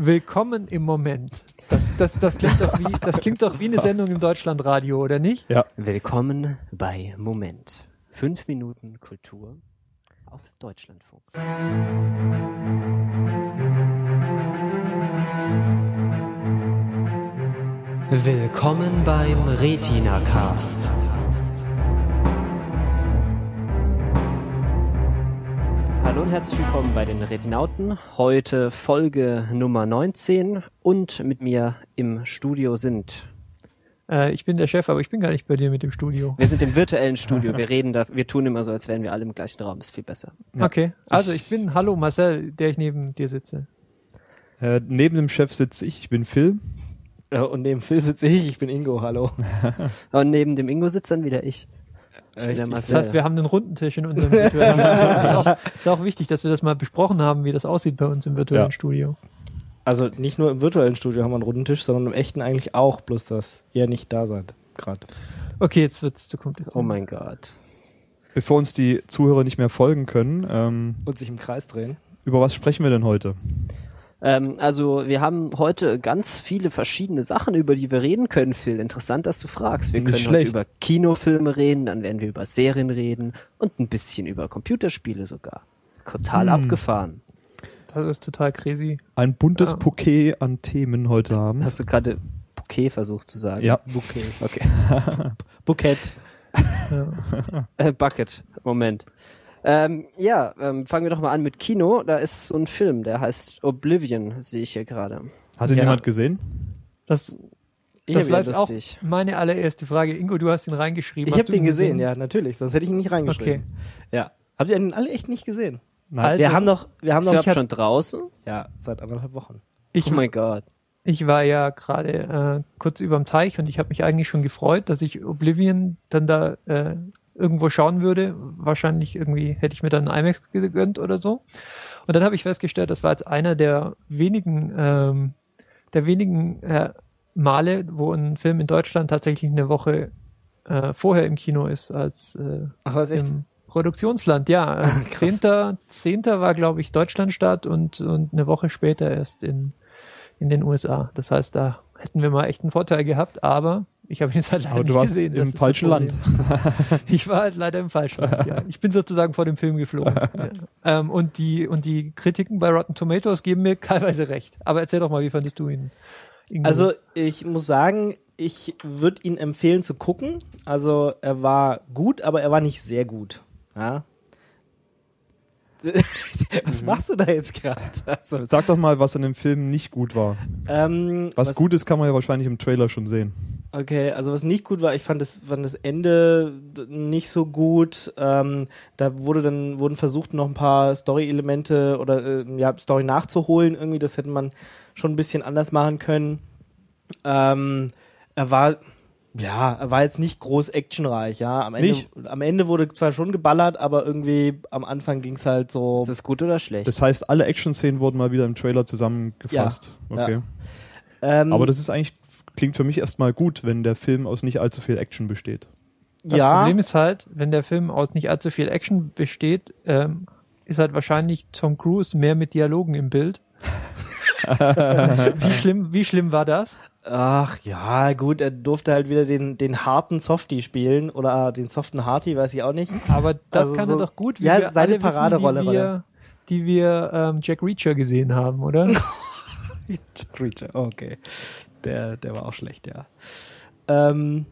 Willkommen im Moment. Das, das, das, klingt doch wie, das klingt doch wie eine Sendung im Deutschlandradio, oder nicht? Ja. Willkommen bei Moment. Fünf Minuten Kultur auf Deutschlandfunk. Willkommen beim Retina Cast. Und herzlich willkommen bei den Retinauten. Heute Folge Nummer 19 und mit mir im Studio sind. Äh, ich bin der Chef, aber ich bin gar nicht bei dir mit dem Studio. Wir sind im virtuellen Studio. Wir reden da, wir tun immer so, als wären wir alle im gleichen Raum. Ist viel besser. Okay, also ich bin Hallo Marcel, der ich neben dir sitze. Äh, neben dem Chef sitze ich, ich bin Phil. Ja, und neben Phil sitze ich, ich bin Ingo, hallo. Und neben dem Ingo sitzt dann wieder ich. Ich bin der Richtig. Das Marcel. heißt, wir haben einen runden Tisch in unserem virtuellen Studio. Das ist auch, ist auch wichtig, dass wir das mal besprochen haben, wie das aussieht bei uns im virtuellen Ja. Studio. Also nicht nur im virtuellen Studio haben wir einen runden Tisch, sondern im echten eigentlich auch, bloß dass ihr nicht da seid gerade. Okay, jetzt wird's zu kompliziert. Oh mein Gott. Bevor uns die Zuhörer nicht mehr folgen können, ähm, Und sich im Kreis drehen. über was sprechen wir denn heute? Ähm, also wir haben heute ganz viele verschiedene Sachen, über die wir reden können, Phil. Interessant, dass du fragst. Wir Nicht können schlecht. heute über Kinofilme reden, dann werden wir über Serien reden und ein bisschen über Computerspiele sogar. Total Hm. abgefahren. Das ist total crazy. Ein buntes Ja. Bouquet an Themen heute haben. Hast du gerade Bouquet versucht zu sagen? Ja. Bouquet. Okay. Bukett. Ja. Äh, Bucket. Moment. Ähm, ja, ähm, fangen wir doch mal an mit Kino. Da ist so ein Film, der heißt Oblivion, sehe ich hier gerade. Hat ihn Ja. jemand gesehen? Das, Ich das war jetzt auch meine allererste Frage. Ingo, du hast ihn reingeschrieben. Ich habe den ihn gesehen, ja, natürlich, sonst hätte ich ihn nicht reingeschrieben. Ja. Habt ihr den alle echt nicht gesehen? Nein. Also, wir haben doch, wir haben doch, schon draußen? ja, seit anderthalb Wochen. Ich, oh mein Gott. ich war ja gerade äh, kurz überm Teich und ich habe mich eigentlich schon gefreut, dass ich Oblivion dann da äh, irgendwo schauen würde. Wahrscheinlich irgendwie hätte ich mir dann einen IMAX gegönnt oder so. Und dann habe ich festgestellt, das war jetzt einer der wenigen, ähm, der wenigen äh, Male, wo ein Film in Deutschland tatsächlich eine Woche äh, vorher im Kino ist als äh, Ach, was echt? im Produktionsland. Ja. 10. 10. war, glaube ich, Deutschlandstart und, und eine Woche später erst in, in den USA. Das heißt, da hätten wir mal echt einen Vorteil gehabt, aber ich habe ihn jetzt halt leider Aber du nicht warst gesehen. Im falschen Land. Ich war halt leider im falschen Land, ja. Ich bin sozusagen vor dem Film geflogen. ja. ähm, und, die, und die Kritiken bei Rotten Tomatoes geben mir teilweise recht. Aber erzähl doch mal, wie fandest du ihn? Ingo? Also ich muss sagen, ich würde ihn empfehlen zu gucken. Also er war gut, aber er war nicht sehr gut. Ja. was machst du da jetzt gerade? Also, Sag doch mal, was in dem Film nicht gut war. ähm, Was, gut ist, kann man ja wahrscheinlich im Trailer schon sehen. Okay, also was nicht gut war, ich fand das, fand das Ende nicht so gut. Ähm, da wurde dann wurden versucht, noch ein paar Story-Elemente oder äh, ja Story nachzuholen. Irgendwie, das hätte man schon ein bisschen anders machen können. Ähm, er war ja, er war jetzt nicht groß actionreich. Ja, am Ende, Nicht? am Ende wurde zwar schon geballert, aber irgendwie am Anfang ging's halt so. Ist das gut oder schlecht? Das heißt, alle Action-Szenen wurden mal wieder im Trailer zusammengefasst. Ja, okay. ähm, Aber das ist eigentlich, klingt für mich erstmal gut, wenn der Film aus nicht allzu viel Action besteht. Das ja, Problem ist halt, wenn der Film aus nicht allzu viel Action besteht, ähm, ist halt wahrscheinlich Tom Cruise mehr mit Dialogen im Bild. wie schlimm, wie schlimm war das? Ach ja, gut, er durfte halt wieder den, den harten Softie spielen oder den soften Harty, weiß ich auch nicht. Aber das Also kann so- er doch gut, wie ja, wir seine alle Paraderolle wissen, die wir, die wir ähm, Jack Reacher gesehen haben, oder? Creature, okay. Der, der war auch schlecht, ja. Ähm,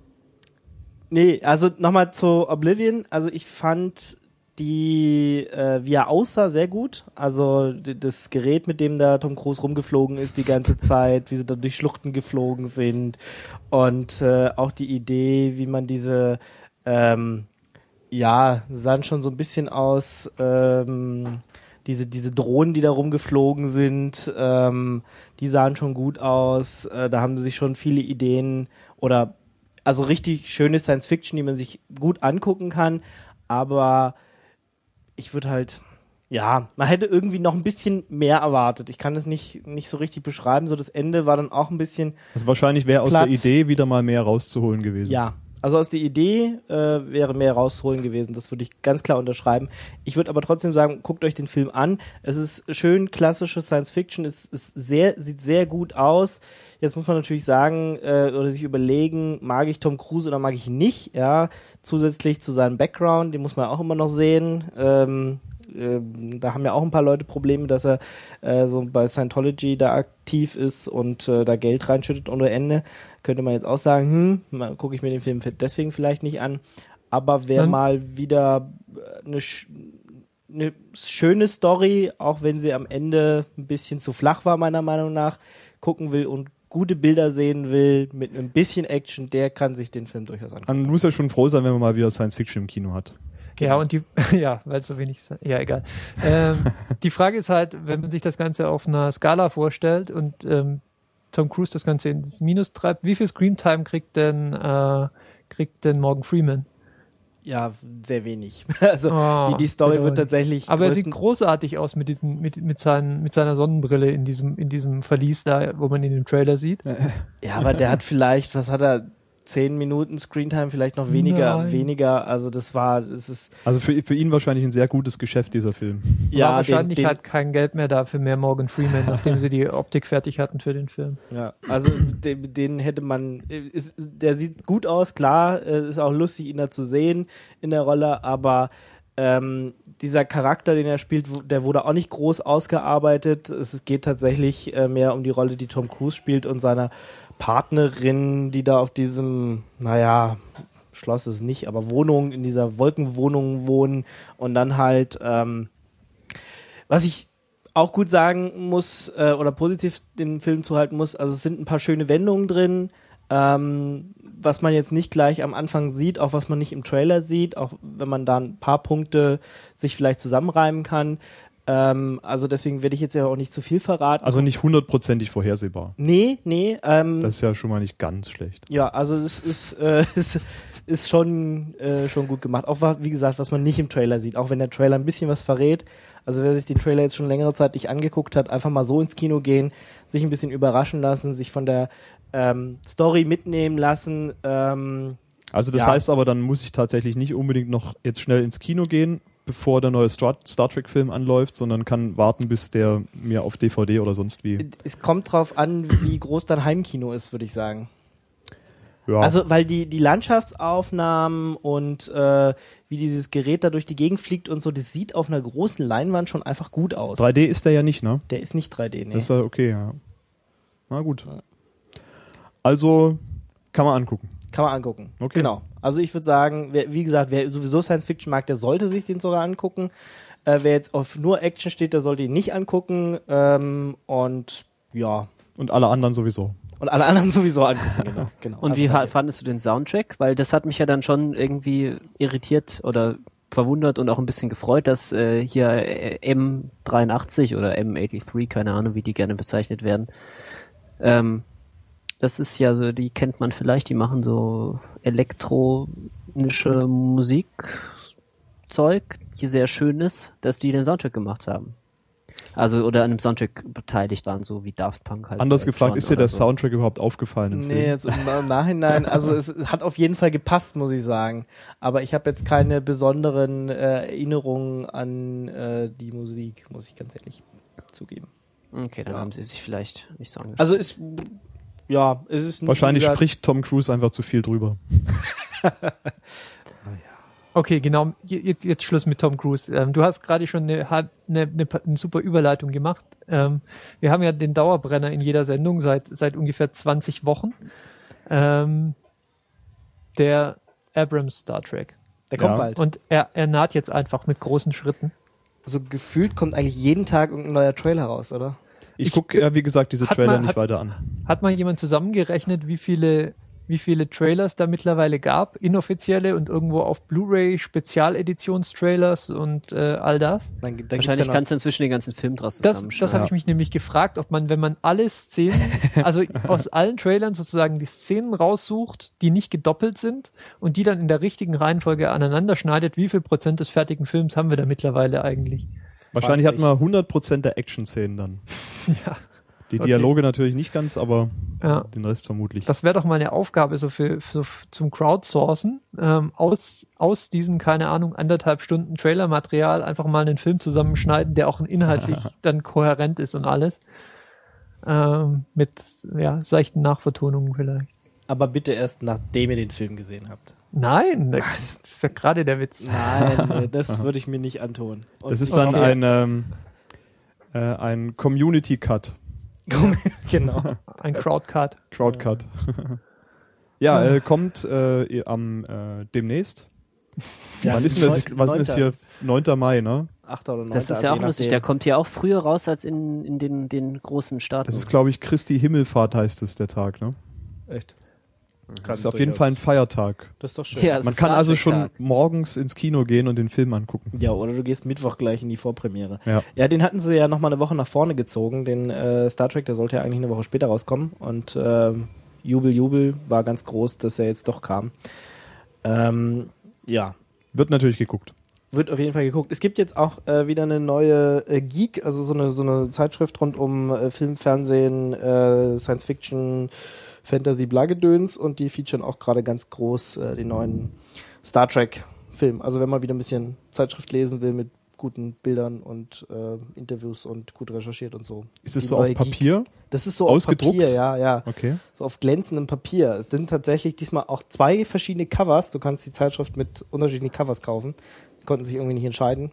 nee, also nochmal zu Oblivion. Also ich fand die, äh, wie er aussah, sehr gut. Also das Gerät, mit dem da Tom Cruise rumgeflogen ist die ganze Zeit, wie sie da durch Schluchten geflogen sind und äh, auch die Idee, wie man diese, ähm, ja, sahen schon so ein bisschen aus, ähm, diese, diese Drohnen, die da rumgeflogen sind, ähm, die sahen schon gut aus. Äh, da haben sie sich schon viele Ideen oder also richtig schöne Science Fiction, die man sich gut angucken kann. Aber ich würde halt, ja, man hätte irgendwie noch ein bisschen mehr erwartet. Ich kann das nicht, nicht so richtig beschreiben. So das Ende war dann auch ein bisschen, Also wahrscheinlich wäre aus der Idee wieder mal mehr rauszuholen gewesen. ja, Also aus der Idee äh, wäre mehr rausholen gewesen, das würde ich ganz klar unterschreiben. Ich würde aber trotzdem sagen, guckt euch den Film an. Es ist schön klassische Science Fiction, es ist sehr, sieht sehr gut aus. Jetzt muss man natürlich sagen äh, oder sich überlegen, mag ich Tom Cruise oder mag ich ihn nicht? Ja, zusätzlich zu seinem Background, den muss man auch immer noch sehen. Ähm, ähm, da haben ja auch ein paar Leute Probleme, dass er äh, so bei Scientology da aktiv ist und äh, da Geld reinschüttet ohne Ende. Könnte man jetzt auch sagen, hm, gucke ich mir den Film deswegen vielleicht nicht an. Aber wer Hm. mal wieder äh, eine, sch eine schöne Story, auch wenn sie am Ende ein bisschen zu flach war, meiner Meinung nach, gucken will und gute Bilder sehen will, mit ein bisschen Action, der kann sich den Film durchaus angucken. Man muss ja schon froh sein, wenn man mal wieder Science Fiction im Kino hat. Ja, und die, ja, weil so wenig, ja, egal. Ähm, die Frage ist halt, wenn man sich das Ganze auf einer Skala vorstellt und ähm, Tom Cruise das Ganze ins Minus treibt, wie viel Screamtime kriegt denn, äh, kriegt denn Morgan Freeman? Ja, sehr wenig. Also Oh, die, die Story bedauerlich. wird tatsächlich. Aber er sieht großartig aus mit diesem, mit, mit, seinen, mit seiner Sonnenbrille in diesem, in diesem Verlies da, wo man ihn im Trailer sieht. Ja, aber der hat vielleicht, was hat er? Zehn Minuten Screentime, vielleicht noch weniger, Nein. weniger. Also das war, es ist Also für, für ihn wahrscheinlich ein sehr gutes Geschäft, dieser Film. Ja, ja wahrscheinlich den, den, halt kein Geld mehr da für mehr Morgan Freeman, nachdem sie die Optik fertig hatten für den Film. Ja, also den, den hätte man, ist, der sieht gut aus, klar, äh, ist auch lustig, ihn da zu sehen in der Rolle, aber ähm, dieser Charakter, den er spielt, der wurde auch nicht groß ausgearbeitet. Es geht tatsächlich äh, mehr um die Rolle, die Tom Cruise spielt und seiner Partnerin, die da auf diesem, naja, Schloss ist nicht, aber Wohnung, in dieser Wolkenwohnung wohnen und dann halt, ähm, was ich auch gut sagen muss äh, oder positiv dem Film zuhalten muss, also es sind ein paar schöne Wendungen drin, ähm, was man jetzt nicht gleich am Anfang sieht, auch was man nicht im Trailer sieht, auch wenn man da ein paar Punkte sich vielleicht zusammenreimen kann. Ähm, also deswegen werde ich jetzt ja auch nicht zu viel verraten. Also nicht hundertprozentig vorhersehbar. nee, nee. Ähm, Das ist ja schon mal nicht ganz schlecht. ja, also es ist, äh, ist, ist schon, äh, schon gut gemacht. Auch wie gesagt, was man nicht im Trailer sieht, auch wenn der Trailer ein bisschen was verrät. Also wer sich den Trailer jetzt schon längere Zeit nicht angeguckt hat, einfach mal so ins Kino gehen, sich ein bisschen überraschen lassen, sich von der ähm, Story mitnehmen lassen. Ähm, Also das Ja. heißt aber, dann muss ich tatsächlich nicht unbedingt noch jetzt schnell ins Kino gehen, bevor der neue Star, Star Trek Film anläuft, sondern kann warten, bis der mir auf DVD oder sonst wie. es kommt drauf an, wie groß dein Heimkino ist, würde ich sagen. Ja. Also, weil die, die Landschaftsaufnahmen und äh, wie dieses Gerät da durch die Gegend fliegt und so, das sieht auf einer großen Leinwand schon einfach gut aus. 3D ist der ja nicht, ne? Der ist nicht 3D, nee. Das ist ja okay, ja. Na gut. Also kann man angucken. Kann man angucken. Okay. Genau. Also ich würde sagen, wer, wie gesagt, wer sowieso Science Fiction mag, der sollte sich den sogar angucken. Äh, wer jetzt auf nur Action steht, der sollte ihn nicht angucken. Ähm, und ja. Und alle anderen sowieso. Und alle anderen sowieso angucken, genau. genau. Und wie Also, fandest du den Soundtrack? Weil das hat mich ja dann schon irgendwie irritiert oder verwundert und auch ein bisschen gefreut, dass äh, hier äh, M83 oder M83, keine Ahnung, wie die gerne bezeichnet werden. Ähm, das ist ja so, die kennt man vielleicht, die machen so elektronische Musikzeug, die sehr schön ist, dass die den Soundtrack gemacht haben. Also oder an dem Soundtrack beteiligt waren, so wie Daft Punk halt. Anders gefragt, ist dir der so. Soundtrack überhaupt aufgefallen im Nee, Film? jetzt im im Nachhinein, also es, es hat auf jeden Fall gepasst, muss ich sagen. Aber ich habe jetzt keine besonderen äh, Erinnerungen an äh, die Musik, muss ich ganz ehrlich zugeben. Okay, dann Ja. haben sie sich vielleicht nicht so angeschaut. Also ist, ja, es ist ein- Wahrscheinlich gesagt, spricht Tom Cruise einfach zu viel drüber. Okay, genau. Jetzt, jetzt Schluss mit Tom Cruise. Ähm, du hast gerade schon eine, eine, eine, eine super Überleitung gemacht. Ähm, wir haben ja den Dauerbrenner in jeder Sendung seit, seit ungefähr 20 Wochen. Ähm, der Abrams Star Trek. Der kommt Ja. bald. Und er, er naht jetzt einfach mit großen Schritten. So gefühlt kommt eigentlich jeden Tag irgendein neuer Trailer raus, oder? Ich gucke ja, wie gesagt, diese Trailer man- nicht hat- weiter an. Hat mal jemand zusammengerechnet, wie viele, wie viele Trailers da mittlerweile gab? Inoffizielle und irgendwo auf Blu-ray Spezialeditions-Trailers und äh, all das? Dann, dann Wahrscheinlich ja kannst du inzwischen den ganzen Film draus Das, zusammenschneiden. das habe ich mich nämlich gefragt, ob man, wenn man alle Szenen, also aus allen Trailern sozusagen die Szenen raussucht, die nicht gedoppelt sind und die dann in der richtigen Reihenfolge aneinander schneidet, wie viel Prozent des fertigen Films haben wir da mittlerweile eigentlich? Wahrscheinlich 20. hat man 100% der Action-Szenen dann. Ja. Die Okay. Dialoge natürlich nicht ganz, aber Ja. Den Rest vermutlich. Das wäre doch mal eine Aufgabe so für, für zum Crowdsourcen ähm, aus aus diesen keine Ahnung anderthalb Stunden Trailermaterial einfach mal einen Film zusammenschneiden, der auch inhaltlich dann kohärent ist und alles ähm, mit ja seichten Nachvertonungen vielleicht. Aber bitte erst nachdem ihr den Film gesehen habt. Nein, das ist ja gerade der Witz. Nein, nee, das würde ich mir nicht antun. Und das ist dann okay. ein, ähm, äh, ein Community Cut. genau. Ein Crowdcut. Crowdcut. ja, äh, kommt äh, am äh, demnächst. Wann ist denn das? Was ist hier? 9. Mai, ne? 8. oder 9. Das ist also ja auch lustig. Der kommt ja auch früher raus als in, in den, den großen Staaten. Das ist, glaube ich, Christi Himmelfahrt heißt es, der Tag, ne? Echt. Das ist auf jeden Fall ein Feiertag. Das ist doch schön. Ja, Man kann also schon Tag. morgens ins Kino gehen und den Film angucken. Ja, oder du gehst Mittwoch gleich in die Vorpremiere. Ja. Ja, den hatten sie ja nochmal eine Woche nach vorne gezogen, den äh, Star Trek, der sollte ja eigentlich eine Woche später rauskommen und ähm, Jubel, Jubel war ganz groß, dass er jetzt doch kam. Ähm, ja, Wird natürlich geguckt. wird auf jeden Fall geguckt. Es gibt jetzt auch äh, wieder eine neue äh, Geek, also so eine, so eine Zeitschrift rund um äh, Film, Fernsehen, äh, Science Fiction, Fantasy, Blagedöns und die featuren auch gerade ganz groß äh, den neuen Star Trek Film. Also wenn man wieder ein bisschen Zeitschrift lesen will mit guten Bildern und äh, Interviews und gut recherchiert und so. Ist es so auf neue Geek. Papier? Das ist so Ausgedruckt? auf Papier, ja, ja. Okay. So auf glänzendem Papier. Es sind tatsächlich diesmal auch zwei verschiedene Covers. Du kannst die Zeitschrift mit unterschiedlichen Covers kaufen. Die konnten sich irgendwie nicht entscheiden.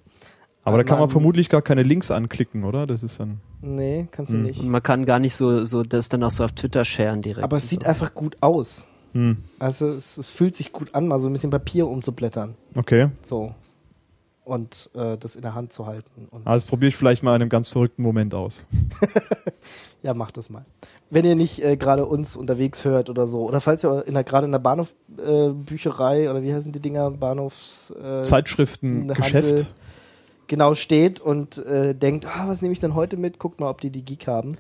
Aber da kann man Man- vermutlich gar keine Links anklicken, oder? Das ist dann. Nee, kannst du Hm. nicht. Und man kann gar nicht so, so das dann auch so auf Twitter sharen direkt. Aber es sieht so. einfach gut aus. Hm. Also es, es fühlt sich gut an, mal so ein bisschen Papier umzublättern. Okay. So. Und äh, das in der Hand zu halten. Und Also das probiere ich vielleicht mal in einem ganz verrückten Moment aus. ja, macht das mal. Wenn ihr nicht äh, gerade uns unterwegs hört oder so. Oder falls ihr in der, gerade in der Bahnhofbücherei äh, Bücherei oder wie heißen die Dinger? Bahnhofs äh, Zeitschriften, Handel. Genau steht und äh, denkt, ah, was nehme ich denn heute mit? Guckt mal, ob die die Geek haben.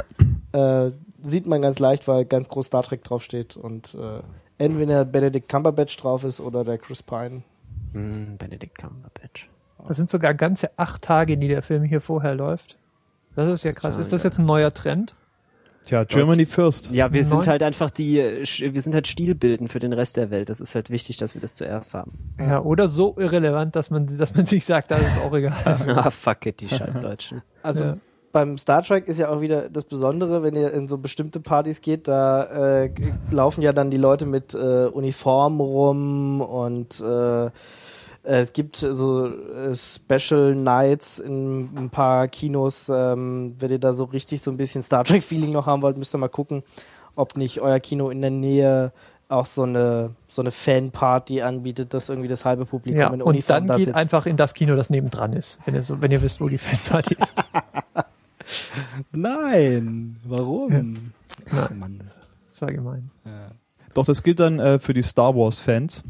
äh, sieht man ganz leicht, weil ganz groß Star Trek draufsteht und äh, entweder Benedict Cumberbatch drauf ist oder der Chris Pine. Hm, Benedict Cumberbatch. Das sind sogar ganze acht Tage, die der Film hier vorher läuft. Das ist ja krass. Ist das jetzt ein neuer Trend? Tja, Germany First. Ja, wir sind halt einfach die, äh, wir sind halt Stilbilden für den Rest der Welt. Das ist halt wichtig, dass wir das zuerst haben. Ja, oder so irrelevant, dass man, dass man sich sagt, das ist auch egal. ah, fuck it, die scheiß Deutschen. Also Ja. beim Star Trek ist ja auch wieder das Besondere, wenn ihr in so bestimmte Partys geht, da äh, laufen ja dann die Leute mit äh, Uniform rum und äh, es gibt so äh, Special Nights in ein paar Kinos. Ähm, wenn ihr da so richtig so ein bisschen Star Trek Feeling noch haben wollt, müsst ihr mal gucken, ob nicht euer Kino in der Nähe auch so eine so eine Fanparty anbietet, dass irgendwie das halbe Publikum Ja, in und Uniform dann da geht sitzt. einfach in das Kino, das nebendran ist, wenn ihr so, wenn ihr wisst, wo die Fanparty ist. Nein, warum? Nein. Mann. Das war gemein. Doch, das gilt dann äh, für die Star Wars-Fans.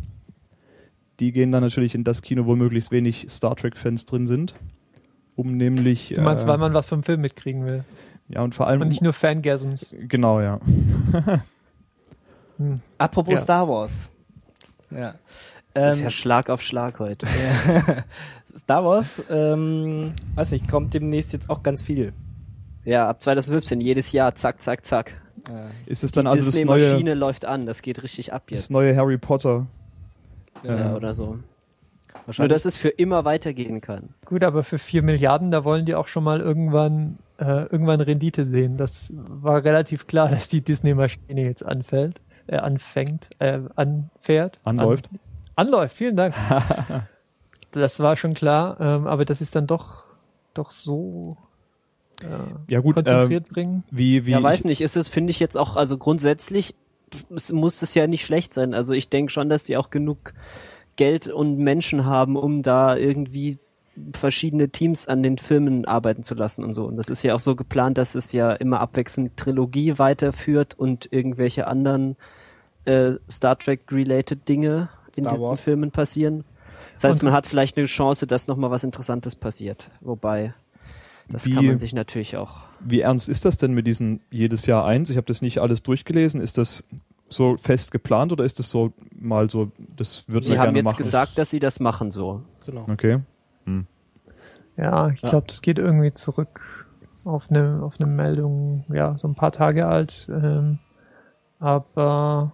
Die gehen dann natürlich in das Kino, wo möglichst wenig Star Trek-Fans drin sind. Um nämlich. Du meinst, äh, weil man was vom Film mitkriegen will. Ja, und vor allem. Und nicht nur Fangasms. genau, ja. Hm. Apropos Ja. Star Wars. Ja. Das ist Ähm, ja Schlag auf Schlag heute. Star Wars, ähm, weiß nicht, kommt demnächst jetzt auch ganz viel. Ja, ab 2015, jedes Jahr, zack, zack, zack. Ist es Die dann also das neue, Disney-Maschine läuft an, das geht richtig ab jetzt. das neue Harry Potter? Ja, Ja. oder so. Nur, Wahrscheinlich. dass es für immer weitergehen kann. Gut, aber für vier Milliarden, da wollen die auch schon mal irgendwann, äh, irgendwann Rendite sehen. Das war relativ klar, dass die Disney-Maschine jetzt anfällt, äh, anfängt, äh, anfährt. Anläuft. An, anläuft, vielen Dank. das war schon klar, ähm, aber das ist dann doch, doch so äh, Ja, gut, konzentriert bringen. Wie, wie ja, weiß ich, nicht, ist es, finde ich jetzt auch, also grundsätzlich muss es ja nicht schlecht sein. Also ich denke schon, dass die auch genug Geld und Menschen haben, um da irgendwie verschiedene Teams an den Filmen arbeiten zu lassen und so. Und das ist ja auch so geplant, dass es ja immer abwechselnd Trilogie weiterführt und irgendwelche anderen äh, Star Trek-related Dinge in Star diesen Wars. Filmen passieren. Das heißt, Und- man hat vielleicht eine Chance, dass nochmal was Interessantes passiert. Wobei, das kann man sich natürlich auch wie ernst ist das denn mit diesen jedes Jahr eins? Ich habe das nicht alles durchgelesen. Ist das so fest geplant oder ist das so mal so, das wird Sie haben gerne jetzt machen? gesagt, dass sie das machen so. Genau. Okay. Ja, ich Ja. glaube, das geht irgendwie zurück auf eine, auf eine Meldung, ja, so ein paar Tage alt. Ähm, aber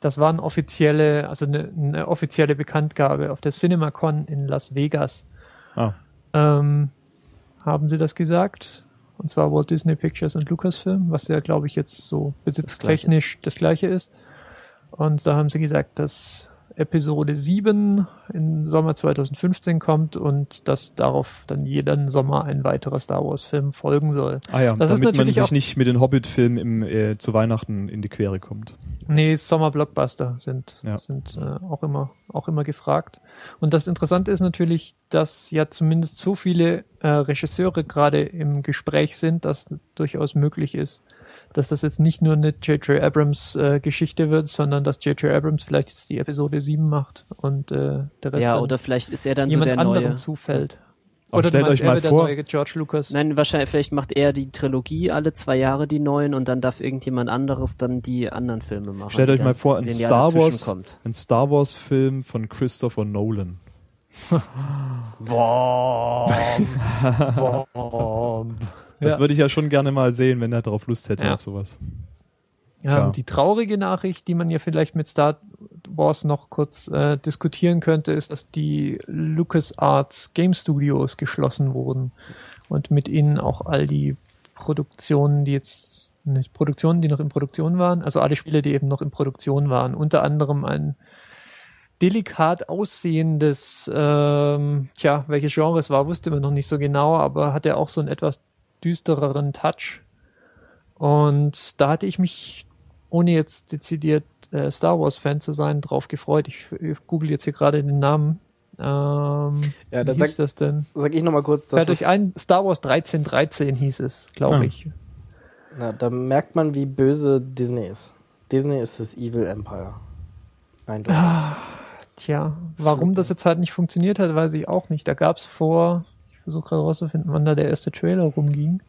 das war eine offizielle, also eine, eine offizielle Bekanntgabe auf der CinemaCon in Las Vegas. Ah. Ähm, haben sie das gesagt? Und zwar Walt Disney Pictures und Lucasfilm, was ja, glaube ich, jetzt so besitztechnisch das gleiche ist. Und da haben sie gesagt, dass Episode 7 im Sommer 2015 kommt und dass darauf dann jeden Sommer ein weiterer Star Wars Film folgen soll. Ah ja, Das ist damit man sich auch- nicht mit den Hobbit-Filmen im, äh, zu Weihnachten in die Quere kommt. Nee, Sommer-Blockbuster sind, Ja. sind äh, auch immer auch immer gefragt. Und das Interessante ist natürlich, dass ja zumindest so viele äh, Regisseure gerade im Gespräch sind, dass durchaus möglich ist, dass das jetzt nicht nur eine J.J. Abrams äh, Geschichte wird, sondern dass J.J. Abrams vielleicht jetzt die Episode 7 macht und äh, der Rest Ja, oder vielleicht ist er dann so jemand der anderem neue. zufällt. Aber Oder stellt meinst, euch mal vor- George Lucas. Nein, wahrscheinlich, vielleicht macht er die Trilogie alle zwei Jahre die neuen und dann darf irgendjemand anderes dann die anderen Filme machen. Stellt euch mal vor, ein Star Wars, Kommt. ein Star Wars Film von Christopher Nolan. Das Ja. würde ich ja schon gerne mal sehen, wenn er darauf Lust hätte Ja. auf sowas. Ja, Tja. und die traurige Nachricht, die man ja vielleicht mit Star Wars noch kurz äh, diskutieren könnte, ist, dass die LucasArts Game Studios geschlossen wurden und mit ihnen auch all die Produktionen, die jetzt nicht Produktionen, die noch in Produktion waren, also alle Spiele, die eben noch in Produktion waren, unter anderem ein delikat aussehendes, ähm, tja, welches Genre es war, wusste man noch nicht so genau, aber hatte auch so einen etwas düstereren Touch. Und da hatte ich mich, ohne jetzt dezidiert äh, Star Wars Fan zu sein, drauf gefreut. Ich, ich google jetzt hier gerade den Namen. Ähm, Ja, wie dann hieß sag- das denn? Sag ich nochmal kurz, dass es, ein, Star Wars 1313 hieß es, glaube Ah. ich. na, da merkt man, wie böse Disney ist. Disney ist das Evil Empire. Eindeutig. Ah, tja, warum das jetzt halt nicht funktioniert hat, weiß ich auch nicht. Da gab es vor, ich versuche gerade rauszufinden, wann da der erste Trailer rumging.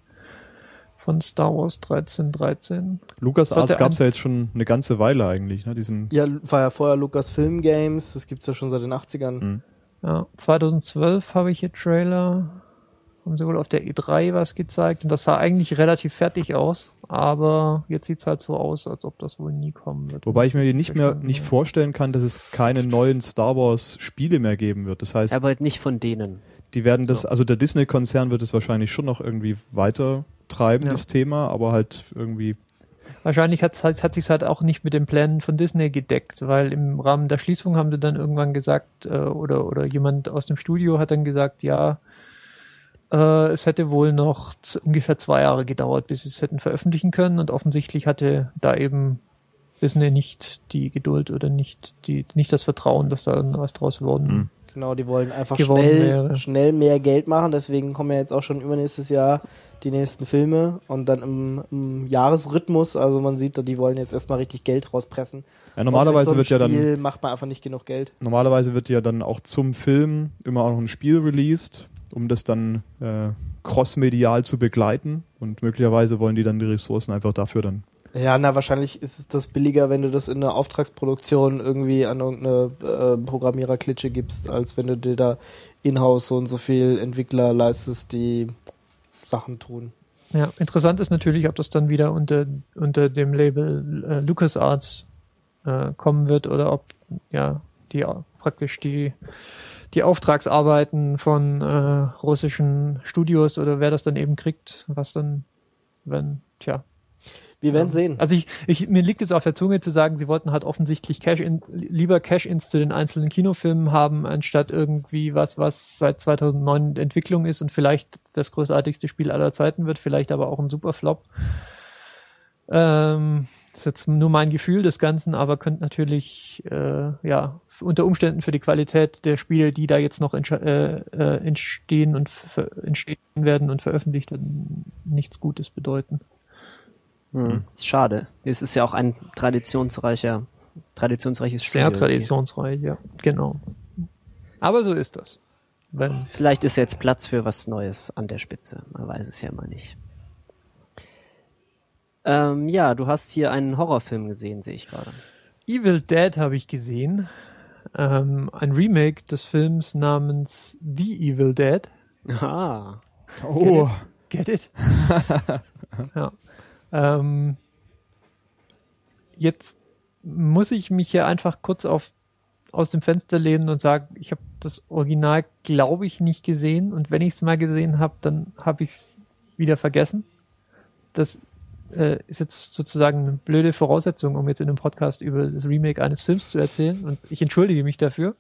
Von Star Wars 1313. Lukas Arts gab es ja jetzt schon eine ganze Weile eigentlich. Ne? Diesen, Ja, war ja vorher Lucasfilm Games, das gibt's ja schon seit den 80ern. Mhm. Ja, 2012 habe ich hier Trailer. Haben sie wohl auf der E3 was gezeigt und das sah eigentlich relativ fertig aus, aber jetzt sieht's halt so aus, als ob das wohl nie kommen wird. wobei ich mir nicht mehr nicht vorstellen kann, dass es keine neuen Star Wars Spiele mehr geben wird. Das heißt, Aber halt nicht von denen. Die werden das, So. also der Disney-Konzern wird es wahrscheinlich schon noch irgendwie weiter treiben, Ja. das Thema, aber halt irgendwie, Wahrscheinlich hat es hat sich's halt auch nicht mit den Plänen von Disney gedeckt, weil im Rahmen der Schließung haben sie dann irgendwann gesagt, äh, oder, oder jemand aus dem Studio hat dann gesagt, ja, äh, es hätte wohl noch ungefähr zwei Jahre gedauert, bis sie es hätten veröffentlichen können und offensichtlich hatte da eben Disney nicht die Geduld oder nicht die nicht das Vertrauen, dass da was draus worden Hm. Genau, die wollen einfach schnell, wäre. schnell mehr Geld machen, deswegen kommen ja jetzt auch schon übernächstes Jahr die nächsten Filme und dann im, im Jahresrhythmus, also man sieht, die wollen jetzt erstmal richtig Geld rauspressen. ja, normalerweise mit wird so einem ja dann, Spiel macht man einfach nicht genug Geld. normalerweise wird ja dann auch zum Film immer auch noch ein Spiel released, um das dann äh, crossmedial zu begleiten und möglicherweise wollen die dann die Ressourcen einfach dafür dann. Ja, na, wahrscheinlich ist es das billiger, wenn du das in eine Auftragsproduktion irgendwie an irgendeine äh, Programmiererklitsche gibst, als wenn du dir da in-house so und so viel Entwickler leistest, die Sachen tun. Ja, interessant ist natürlich, ob das dann wieder unter, unter dem Label äh, LucasArts äh, kommen wird oder ob ja die praktisch die die Auftragsarbeiten von äh, russischen Studios oder wer das dann eben kriegt, was dann, wenn, tja. Wir werden sehen. Also ich, ich, mir liegt jetzt auf der Zunge zu sagen, sie wollten halt offensichtlich Cash in, lieber Cash-ins zu den einzelnen Kinofilmen haben, anstatt irgendwie was, was seit 2009 in Entwicklung ist und vielleicht das großartigste Spiel aller Zeiten wird, vielleicht aber auch ein Superflop. Ähm, das ist jetzt nur mein Gefühl des Ganzen, aber könnte natürlich, äh, ja, unter Umständen für die Qualität der Spiele, die da jetzt noch äh, äh, entstehen und entstehen werden und veröffentlicht werden, nichts Gutes bedeuten. Hm. Ist schade. Es ist ja auch ein traditionsreicher, traditionsreiches Spiel. Sehr traditionsreich, ja, genau. Aber so ist das. Wenn, Vielleicht ist jetzt Platz für was Neues an der Spitze. Man weiß es ja immer nicht. Ähm, ja, du hast hier einen Horrorfilm gesehen, sehe ich gerade. Evil Dead habe ich gesehen. Ähm, ein Remake des Films namens The Evil Dead. Ah. Oh, Get it? ja. Ähm, jetzt muss ich mich hier einfach kurz auf, aus dem Fenster lehnen und sagen, ich habe das Original, glaube ich, nicht gesehen. Und wenn ich es mal gesehen habe, dann habe ich es wieder vergessen. Das äh, ist jetzt sozusagen eine blöde Voraussetzung, um jetzt in einem Podcast über das Remake eines Films zu erzählen. Und ich entschuldige mich dafür.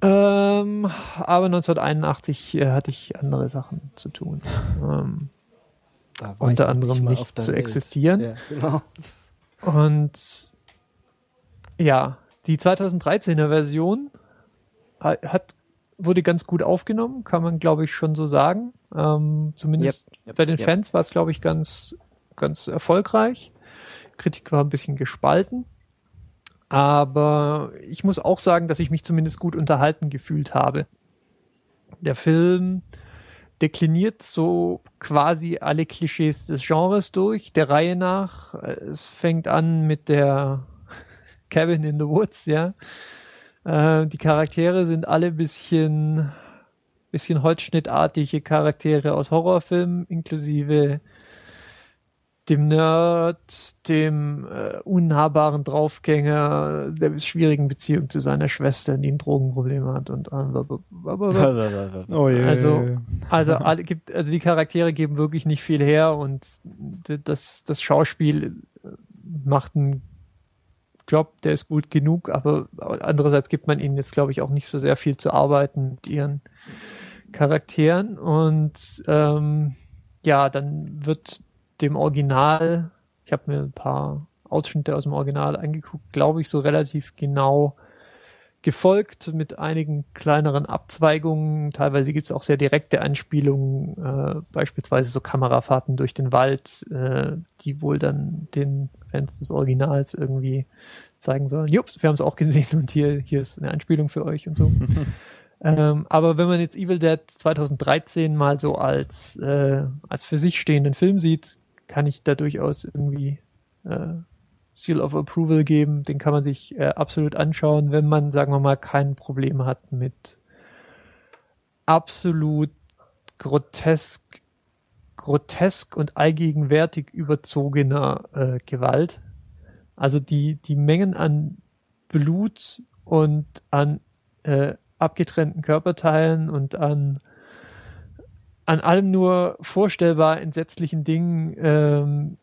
Ähm, aber 1981 äh, hatte ich andere Sachen zu tun. Ähm, unter anderem nicht der zu Welt. existieren. Ja, genau. Und ja, die 2013er Version ha- hat, wurde ganz gut aufgenommen, kann man glaube ich schon so sagen. Ähm, zumindest Yep, yep, bei den yep. Fans war es glaube ich ganz, ganz erfolgreich. Kritik war ein bisschen gespalten. Aber ich muss auch sagen, dass ich mich zumindest gut unterhalten gefühlt habe. Der Film dekliniert so quasi alle Klischees des Genres durch, der Reihe nach. Es fängt an mit der Cabin in the Woods, ja. Äh, die Charaktere sind alle bisschen, bisschen holzschnittartige Charaktere aus Horrorfilmen, inklusive dem Nerd, dem äh, unnahbaren Draufgänger, der schwierigen Beziehung zu seiner Schwester, die ein Drogenproblem hat und äh, Oh. Also- also alle gibt, also die Charaktere geben wirklich nicht viel her und das, das Schauspiel äh, macht einen Job, der ist gut genug, aber andererseits gibt man ihnen jetzt, glaube ich, auch nicht so sehr viel zu arbeiten mit ihren Charakteren und ähm, ja, dann wird dem Original, ich habe mir ein paar Ausschnitte aus dem Original angeguckt, glaube ich, so relativ genau gefolgt mit einigen kleineren Abzweigungen. Teilweise gibt es auch sehr direkte Anspielungen, äh, beispielsweise so Kamerafahrten durch den Wald, äh, die wohl dann den Fans des Originals irgendwie zeigen sollen. Jups, wir haben es auch gesehen und hier, hier ist eine Anspielung für euch und so. ähm, aber wenn man jetzt Evil Dead 2013 mal so als, äh, als für sich stehenden Film sieht, kann ich da durchaus irgendwie äh, Seal of Approval geben. Den kann man sich äh, absolut anschauen, wenn man, sagen wir mal, kein Problem hat mit absolut grotesk, grotesk und allgegenwärtig überzogener äh, Gewalt. Also die, die Mengen an Blut und an äh, abgetrennten Körperteilen und an an allem nur vorstellbar entsetzlichen Dingen, ähm,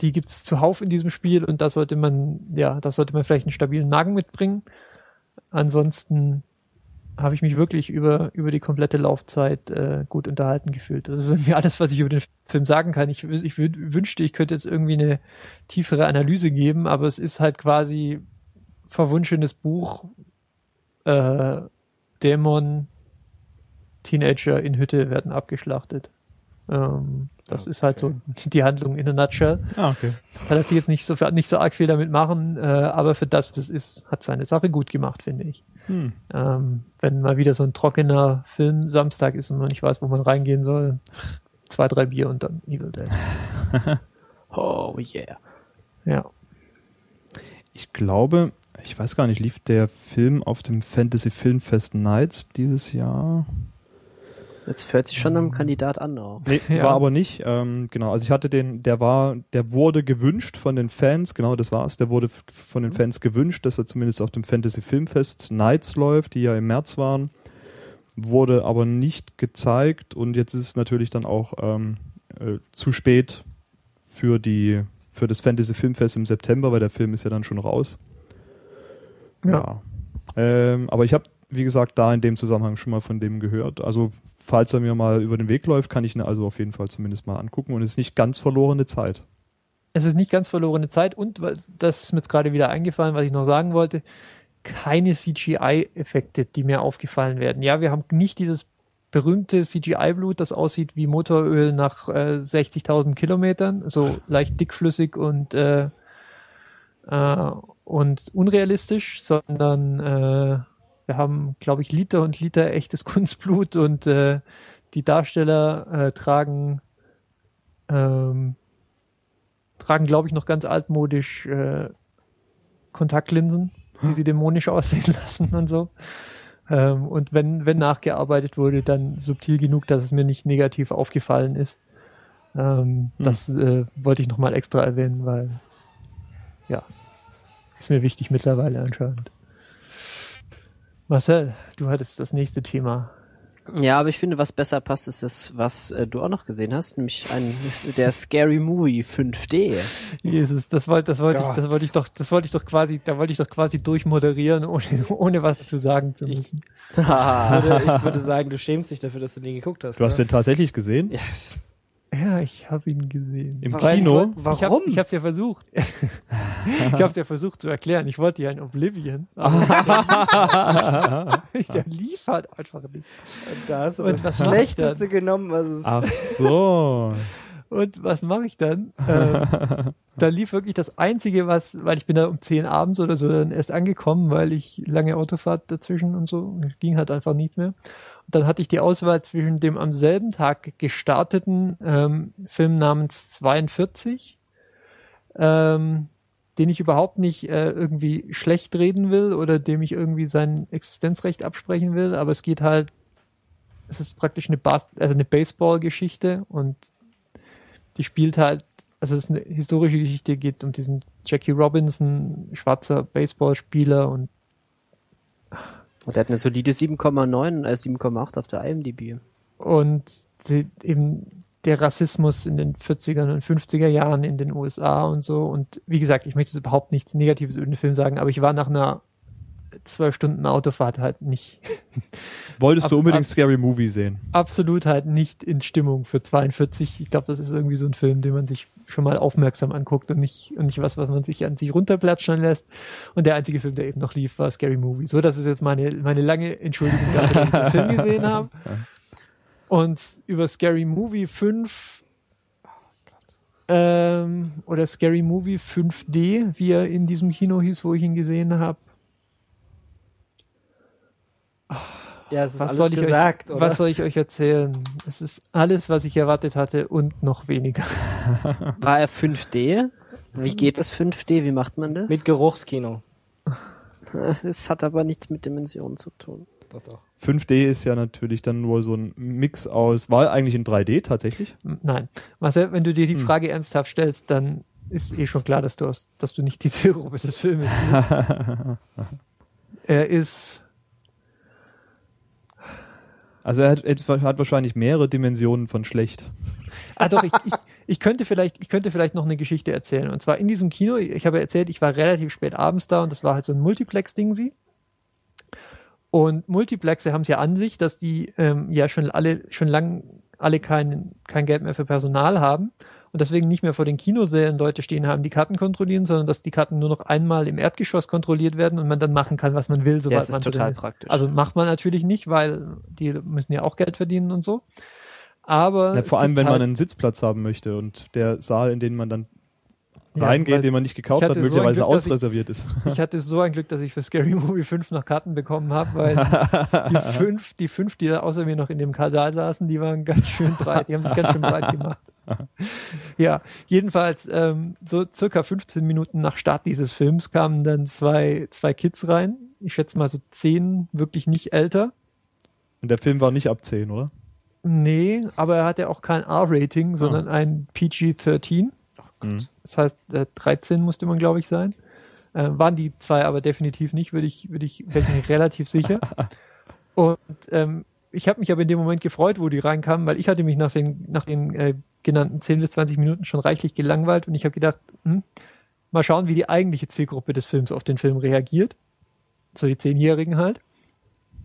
die gibt's zuhauf in diesem Spiel und da sollte man, ja, da sollte man vielleicht einen stabilen Magen mitbringen. Ansonsten habe ich mich wirklich über, über die komplette Laufzeit äh, gut unterhalten gefühlt. Das ist irgendwie alles, was ich über den Film sagen kann. Ich, ich wü- wünschte, ich könnte jetzt irgendwie eine tiefere Analyse geben, aber es ist halt quasi verwunschenes Buch, äh, Dämon, Teenager in Hütte werden abgeschlachtet. Ähm, das ist halt so die Handlung in a nutshell. Ah, okay. Lässt sich jetzt nicht so, nicht so arg viel damit machen, äh, aber für das, was es ist, hat seine Sache gut gemacht, finde ich. Hm. Ähm, wenn mal wieder so ein trockener Film Samstag ist und man nicht weiß, wo man reingehen soll, zwei, drei Bier und dann Evil Dead. Oh yeah. Ja. Ich glaube, ich weiß gar nicht, lief der Film auf dem Fantasy Filmfest Nights dieses Jahr? Das hört sich schon am Kandidat an auch. Nee, Ja. war aber nicht. Ähm, genau, also ich hatte den, der war, der wurde gewünscht von den Fans, genau das war's, der wurde von den Fans gewünscht, dass er zumindest auf dem Fantasy Filmfest Nights läuft, die ja im März waren, wurde aber nicht gezeigt und jetzt ist es natürlich dann auch ähm, äh, zu spät für die für das Fantasy Filmfest im September, weil der Film ist ja dann schon raus. Ja. Ähm, aber ich habe, wie gesagt, da in dem Zusammenhang schon mal von dem gehört. Also, falls er mir mal über den Weg läuft, kann ich ihn also auf jeden Fall zumindest mal angucken und es ist nicht ganz verlorene Zeit. Es ist nicht ganz verlorene Zeit und das ist mir jetzt gerade wieder eingefallen, was ich noch sagen wollte. Keine CGI-Effekte, die mir aufgefallen werden. Ja, wir haben nicht dieses berühmte CGI-Blut, das aussieht wie Motoröl nach äh, 60.000 Kilometern, so leicht dickflüssig und äh, äh, und unrealistisch, sondern äh, wir haben, glaube ich, Liter und Liter echtes Kunstblut und äh, die Darsteller äh, tragen ähm, tragen, glaube ich, noch ganz altmodisch äh, Kontaktlinsen, die sie dämonisch aussehen lassen und so. Ähm, und wenn, wenn nachgearbeitet wurde, dann subtil genug, dass es mir nicht negativ aufgefallen ist. Ähm, Hm. Das äh, wollte ich nochmal extra erwähnen, weil ja, ist mir wichtig mittlerweile anscheinend. Marcel, du hattest das nächste Thema. Ja, aber ich finde, was besser passt, ist das, was äh, du auch noch gesehen hast, nämlich ein, der Scary Movie 5D. Jesus, das wollte, das wollte ich, das wollte ich doch, das wollte ich doch quasi, da wollte ich doch quasi durchmoderieren, ohne, ohne was zu sagen zu müssen. Ich würde, ich würde sagen, du schämst dich dafür, dass du den geguckt hast. Du hast ne? den tatsächlich gesehen? Yes. Ja, ich habe ihn gesehen. Im Warum? Kino? Warum? Ich habe es ja versucht. ich habe es ja versucht zu erklären. Ich wollte ja ein Oblivion. Aber der lief halt einfach nicht. da hast du Und das Schlechteste genommen, was es Ach so. Und was mache ich dann? Ähm, da lief wirklich das Einzige, was, weil ich bin da um 10 abends oder so dann erst angekommen, weil ich lange Autofahrt dazwischen und so, ging halt einfach nichts mehr. Dann hatte ich die Auswahl zwischen dem am selben Tag gestarteten ähm, Film namens 42, ähm, den ich überhaupt nicht äh, irgendwie schlecht reden will oder dem ich irgendwie sein Existenzrecht absprechen will, aber es geht halt, es ist praktisch eine, Bas also eine Baseball-Geschichte und die spielt halt, also es ist eine historische Geschichte, geht um diesen Jackie Robinson, schwarzer Baseballspieler und Und er hat eine solide 7,9, äh, 7,8 auf der IMDb. und die, eben der Rassismus in den 40er und 50er Jahren in den USA und so. Und wie gesagt, ich möchte überhaupt nichts Negatives über den Film sagen, aber ich war nach einer zwölf Stunden Autofahrt halt nicht, Wolltest Ab- du unbedingt ab- Scary Movie sehen? absolut halt nicht in Stimmung für 42. Ich glaube, das ist irgendwie so ein Film, den man sich schon mal aufmerksam anguckt und nicht, und nicht was, was man sich an sich runterplatschern lässt. Und der einzige Film, der eben noch lief, war Scary Movie. So, das ist jetzt meine, meine lange Entschuldigung dafür, dass ich den Film gesehen habe. Und über Scary Movie 5 ähm, oder Scary Movie 5D, wie er in diesem Kino hieß, wo ich ihn gesehen habe. Ja, es ist Was alles soll ich gesagt, euch, oder? Was soll ich euch erzählen? Es ist alles, was ich erwartet hatte und noch weniger. War er 5D? Wie geht das 5D? Wie macht man das? Mit Geruchskino. Es hat aber nichts mit Dimensionen zu tun. Doch, doch. 5D ist ja natürlich dann wohl so ein Mix aus, war eigentlich in 3D tatsächlich? Nein. Marcel, wenn du dir die Hm. Frage ernsthaft stellst, dann ist eh schon klar, dass du, aus, dass du nicht die Zielgruppe des Filmes bist. er ist, Also er hat, er hat wahrscheinlich mehrere Dimensionen von schlecht. ah doch, ich, ich, ich könnte vielleicht, ich könnte vielleicht noch eine Geschichte erzählen. Und zwar in diesem Kino, ich habe erzählt, ich war relativ spät abends da und das war halt so ein Multiplex-Ding sie. Und Multiplexe haben es ja an sich, dass die ähm, ja schon alle, schon lang alle kein, kein Geld mehr für Personal haben und deswegen nicht mehr vor den Kinosälen Leute stehen haben, die Karten kontrollieren, sondern dass die Karten nur noch einmal im Erdgeschoss kontrolliert werden und man dann machen kann, was man will, sobald das ist man drin total ist. praktisch. Also macht man natürlich nicht, weil die müssen ja auch Geld verdienen und so. Aber es vor allem, wenn man halt, einen Sitzplatz haben möchte und der Saal, in den man dann reingeht, weil den man nicht gekauft hat, hatte so möglicherweise Glück, dass ich- ausreserviert ist. ich hatte so ein Glück, dass ich für Scary Movie 5 noch Karten bekommen habe, weil die fünf, die fünf, die da außer mir noch in dem Kasal saßen, die waren ganz schön breit, die haben sich ganz schön breit gemacht. Ja, jedenfalls ähm, so circa 15 Minuten nach Start dieses Films kamen dann zwei, zwei Kids rein. Ich schätze mal so zehn, wirklich nicht älter. Und der Film war nicht ab 10, oder? Nee, aber er hatte auch kein R-Rating, sondern ein PG-13. Mhm. Das heißt, äh, 13 musste man, glaube ich, sein. Äh, waren die zwei aber definitiv nicht, würde ich, würde ich, wäre ich mir relativ sicher. Und ähm, ich habe mich aber in dem Moment gefreut, wo die reinkamen, weil ich hatte mich nach den, nach den äh, genannten 10 bis 20 Minuten schon reichlich gelangweilt und ich habe gedacht, hm, mal schauen, wie die eigentliche Zielgruppe des Films auf den Film reagiert. So die Zehnjährigen halt.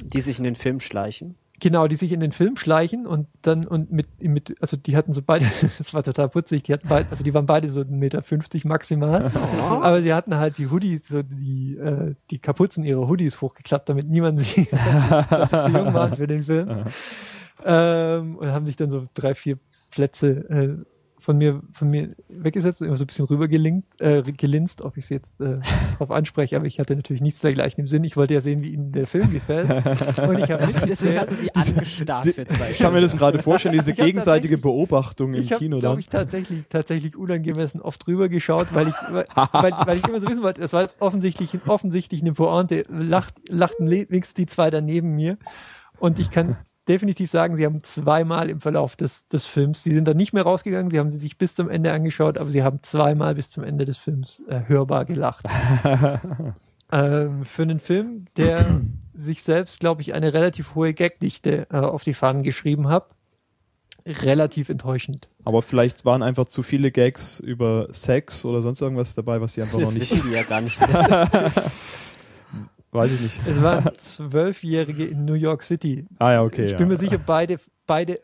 Die sich in den Film schleichen. Genau, die sich in den Film schleichen und dann und mit, mit also die hatten so beide, das war total putzig, die hatten beide, also die waren beide so 1,50 Meter maximal, aber sie hatten halt die Hoodies, so die, äh, die Kapuzen ihrer Hoodies hochgeklappt, damit niemand sieht, dass sie zu jung waren für den Film. Ähm, und haben sich dann so drei, vier Plätze äh, von mir von mir weggesetzt und immer so ein bisschen rübergelinkt, äh, gelinst, ob ich es jetzt äh, drauf anspreche, aber ich hatte natürlich nichts dergleichen im Sinn. Ich wollte ja sehen, wie Ihnen der Film gefällt. und ich habe Deswegen hast du sie angestarrt für zwei Ich kann mir das gerade vorstellen, diese hab gegenseitige Beobachtung im ich habe, Kino glaube dann. ich, tatsächlich, tatsächlich unangemessen oft drüber geschaut, weil ich, weil, weil, weil ich immer so wissen wollte, das war jetzt offensichtlich, offensichtlich eine Pointe, lacht, lachten links die zwei da neben mir. Und ich kann definitiv sagen, sie haben zweimal im Verlauf des, des Films, sie sind dann nicht mehr rausgegangen, sie haben sie sich bis zum Ende angeschaut, aber sie haben zweimal bis zum Ende des Films äh, hörbar gelacht. ähm, für einen Film, der sich selbst, glaube ich, eine relativ hohe Gagdichte äh, auf die Fahnen geschrieben hat, relativ enttäuschend. Aber vielleicht waren einfach zu viele Gags über Sex oder sonst irgendwas dabei, was sie einfach noch Das nicht, wissen die ja gar nicht. weiß ich nicht. Es waren Zwölfjährige in New York City. Ah ja, okay. ich ja. bin mir sicher, beide, beide,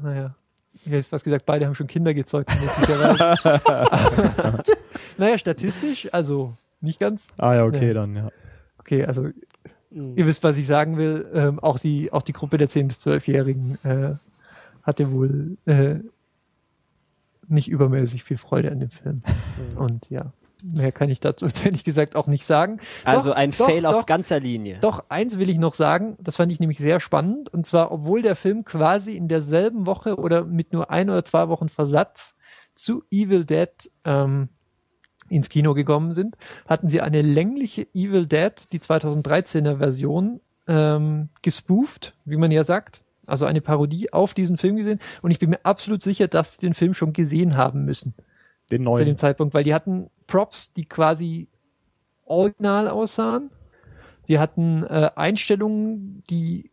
naja, ich hätte jetzt was gesagt, beide haben schon Kinder gezeugt. naja, statistisch, also nicht ganz. Ah ja, okay, Ja. dann, ja. Okay, also ihr wisst, was ich sagen will. Ähm, auch die, auch die Gruppe der 10 bis 12-Jährigen äh, hatte wohl äh, nicht übermäßig viel Freude an dem Film. Und ja, mehr kann ich dazu ehrlich gesagt auch nicht sagen. Also Doch, ein doch, Fail doch, auf ganzer Linie. Doch, eins will ich noch sagen, das fand ich nämlich sehr spannend. Und zwar, obwohl der Film quasi in derselben Woche oder mit nur ein oder zwei Wochen Versatz zu Evil Dead ähm, ins Kino gekommen sind, hatten sie eine längliche Evil Dead, die 2013er Version, ähm, gespooft, wie man ja sagt. Also eine Parodie auf diesen Film gesehen. Und ich bin mir absolut sicher, dass sie den Film schon gesehen haben müssen Den zu neuen. dem Zeitpunkt, weil die hatten Props, die quasi original aussahen. Die hatten äh, Einstellungen, die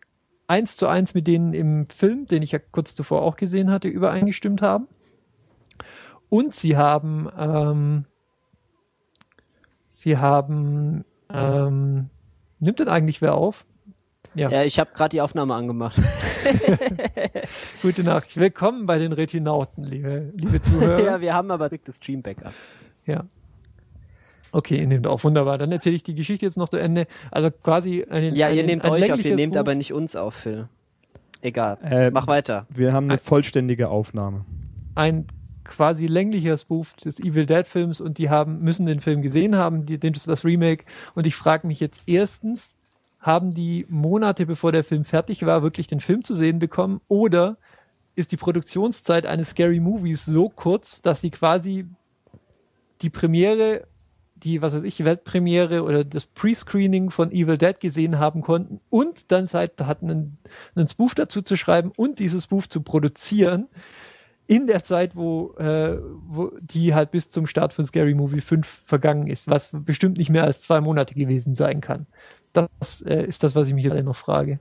eins zu eins mit denen im Film, den ich ja kurz zuvor auch gesehen hatte, übereingestimmt haben. Und sie haben, ähm, sie haben, ähm, nimmt denn eigentlich wer auf? Ja, Ja, ich habe gerade die Aufnahme angemacht. gute Nacht. Willkommen bei den Retinauten, liebe, liebe Zuhörer. ja, wir haben aber das Stream Backup. Ja. Okay, ihr nehmt auf. Wunderbar. Dann erzähle ich die Geschichte jetzt noch zu Ende. Also quasi eine, Ja, ihr eine, nehmt ein euch auf, ihr nehmt Buch, aber nicht uns auf, Phil. Egal. Äh, Mach weiter. Wir haben eine vollständige Aufnahme. ein quasi länglicher Spoof des Evil Dead Films und die haben, müssen den Film gesehen haben, die, den, das Remake. Und ich frage mich jetzt erstens, haben die Monate bevor der Film fertig war, wirklich den Film zu sehen bekommen? Oder ist die Produktionszeit eines Scary Movies so kurz, dass sie quasi die Premiere, die, was weiß ich, Weltpremiere oder das Pre-Screening von Evil Dead gesehen haben konnten und dann Zeit hatten, einen, einen Spoof dazu zu schreiben und dieses Spoof zu produzieren in der Zeit, wo, äh, wo die halt bis zum Start von Scary Movie 5 vergangen ist, was bestimmt nicht mehr als zwei Monate gewesen sein kann. Das äh, ist das, was ich mich jetzt noch frage.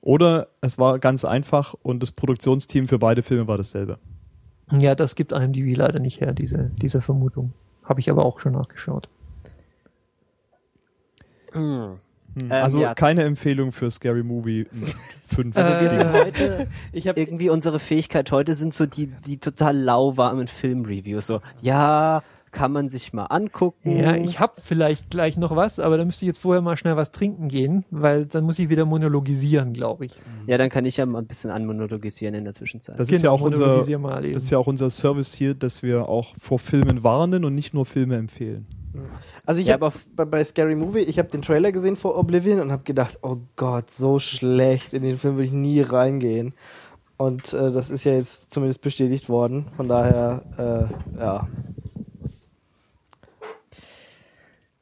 Oder es war ganz einfach und das Produktionsteam für beide Filme war dasselbe. Ja, das gibt einem die leider nicht her, diese, diese Vermutung. Habe ich aber auch schon nachgeschaut. Hm. Ähm, also ja. keine Empfehlung für Scary Movie 5. Also wir sind Äh, heute, Ich habe irgendwie unsere Fähigkeit heute sind so die, die total lauwarmen Filmreviews. So, ja, kann man sich mal angucken. Ja, ich habe vielleicht gleich noch was, aber da müsste ich jetzt vorher mal schnell was trinken gehen, weil dann muss ich wieder monologisieren, glaube ich. ja, dann kann ich ja mal ein bisschen anmonologisieren in der Zwischenzeit. Das ist ja auch unser, das ist ja auch unser Service hier, dass wir auch vor Filmen warnen und nicht nur Filme empfehlen. Also ich Ja, habe bei, bei Scary Movie, ich habe den Trailer gesehen vor Oblivion und habe gedacht, oh Gott, so schlecht, in den Film würde ich nie reingehen. Und äh, das ist ja jetzt zumindest bestätigt worden. Von daher, äh, ja.